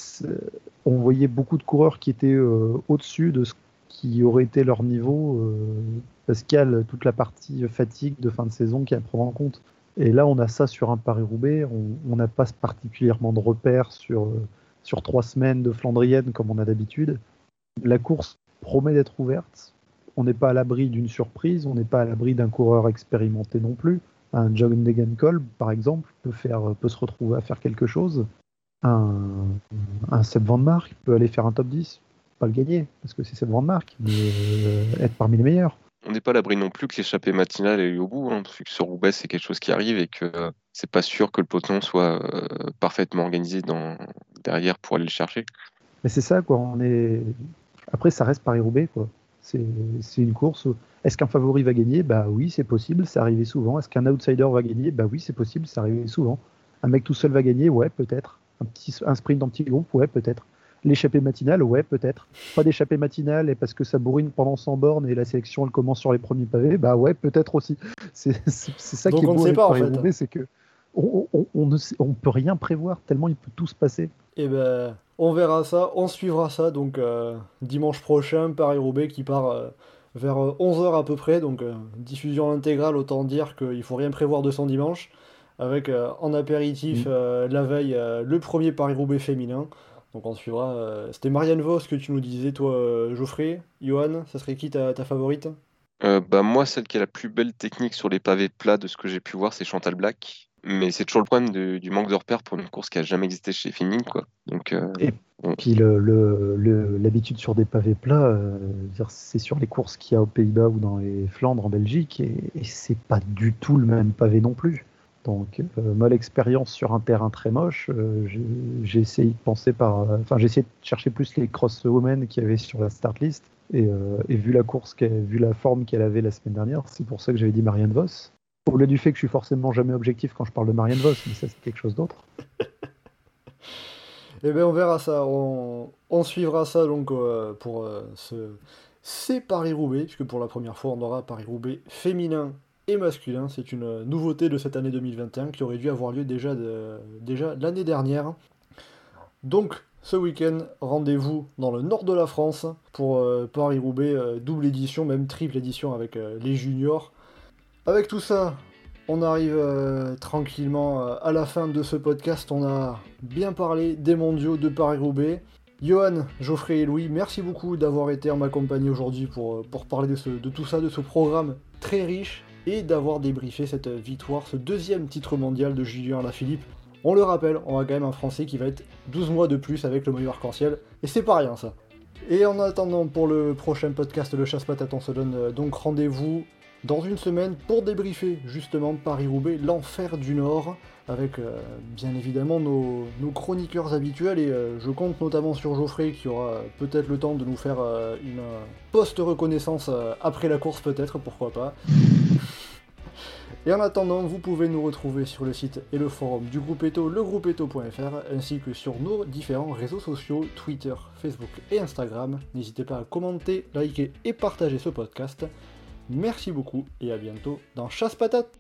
on voyait beaucoup de coureurs qui étaient euh, au-dessus de ce qui aurait été leur niveau, euh, parce qu'il y a toute la partie fatigue de fin de saison qui à prendre en compte. Et là, on a ça sur un Paris-Roubaix, on on n'a pas particulièrement de repères sur, euh, sur trois semaines de Flandrienne comme on a d'habitude. La course promet d'être ouverte, on n'est pas à l'abri d'une surprise, on n'est pas à l'abri d'un coureur expérimenté non plus. Un John Degenkolb, par exemple, peut, faire, peut se retrouver à faire quelque chose. Un, un Seb Van Mark peut aller faire un top 10, pas le gagner, parce que c'est Seb Van Mark, mais euh, être parmi les meilleurs. On n'est pas à l'abri non plus que l'échappée matinale ait eu au bout, hein, parce que sur Roubaix, c'est quelque chose qui arrive et que euh, c'est pas sûr que le peloton soit euh, parfaitement organisé dans... derrière pour aller le chercher. Mais c'est ça, quoi. On est... Après, ça reste Paris-Roubaix, quoi. C'est une course. où- Est-ce qu'un favori va gagner? Bah oui, c'est possible, c'est arrivé souvent. Est-ce qu'un outsider va gagner? Bah oui, c'est possible, c'est arrivé souvent. Un mec tout seul va gagner? Ouais, peut-être. Un, petit, un sprint en petit groupe? Ouais, peut-être. L'échappée matinale Ouais, peut-être. Pas d'échappée matinale et parce que ça bourrine pendant 100 bornes et la sélection elle commence sur les premiers pavés Bah ouais, peut-être aussi. C'est ça Donc qui est on ne beau sait pas, en fait. C'est que on, on, on ne sait- on peut rien prévoir tellement il peut tout se passer. Et ben, on verra ça, on suivra ça. Donc euh, dimanche prochain, Paris-Roubaix qui part euh, vers 11h à peu près. Donc euh, diffusion intégrale, autant dire qu'il faut rien prévoir de son dimanche. Avec euh, en apéritif Mm. euh, la veille euh, le premier Paris-Roubaix féminin. Donc on suivra. euh, C'était Marianne Vos que tu nous disais, toi, euh, Geoffrey. Johan, ça serait qui ta, ta favorite? Euh, bah, moi, celle qui a la plus belle technique sur les pavés plats de ce que j'ai pu voir, c'est Chantal Black. Mais c'est toujours le problème de- du manque de repères pour une course qui a jamais existé chez Féminine, quoi. Donc, euh, Puis le- le- le- l'habitude sur des pavés plats, euh, c'est sur les courses qu'il y a aux Pays-Bas ou dans les Flandres en Belgique, et, et c'est pas du tout le même pavé non plus. Donc, euh, moi, l'expérience sur un terrain très moche, euh, j'ai- essayé de penser par. Enfin, j'ai essayé de chercher plus les crosswomen qu'il y avait sur la start list, et, euh, vu la course, vu la forme qu'elle avait la semaine dernière, c'est pour ça que j'avais dit Marianne Vos. Au-delà du fait que je suis forcément jamais objectif quand je parle de Marianne Vos, mais ça, c'est quelque chose d'autre. Eh bien, on verra ça. On, suivra ça donc euh, pour ce c'est Paris-Roubaix, puisque pour la première fois, on aura Paris-Roubaix féminin masculin. C'est une nouveauté de cette année 2021 qui aurait dû avoir lieu déjà, de- déjà l'année dernière. Donc, ce week-end, rendez-vous dans le nord de la France pour euh, Paris-Roubaix, euh, double édition, même triple édition avec euh, les juniors. Avec tout ça, on arrive tranquillement à la fin de ce podcast. On a bien parlé des mondiaux de Paris-Roubaix. Johan, Geoffrey et Louis, merci beaucoup d'avoir été en ma compagnie aujourd'hui pour, pour parler de, ce- de tout ça, de ce programme très riche et d'avoir débriefé cette victoire, ce deuxième titre mondial de Julien Alaphilippe. On le rappelle, on a quand même un Français qui va être 12 mois de plus avec le maillot arc-en-ciel, et c'est pas rien ça. Et en attendant pour le prochain podcast Le Chasse-Patate, on se donne euh, donc rendez-vous dans une semaine pour débriefer justement Paris-Roubaix, l'enfer du Nord, avec euh, bien évidemment nos, chroniqueurs habituels, et euh, je compte notamment sur Geoffrey qui aura peut-être le temps de nous faire une post-reconnaissance après la course peut-être, pourquoi pas. Et en attendant, vous pouvez nous retrouver sur le site et le forum du groupe Eto, legroupeeto.fr, ainsi que sur nos différents réseaux sociaux, Twitter, Facebook et Instagram. N'hésitez pas à commenter, liker et partager ce podcast. Merci beaucoup et à bientôt dans Chasse Patate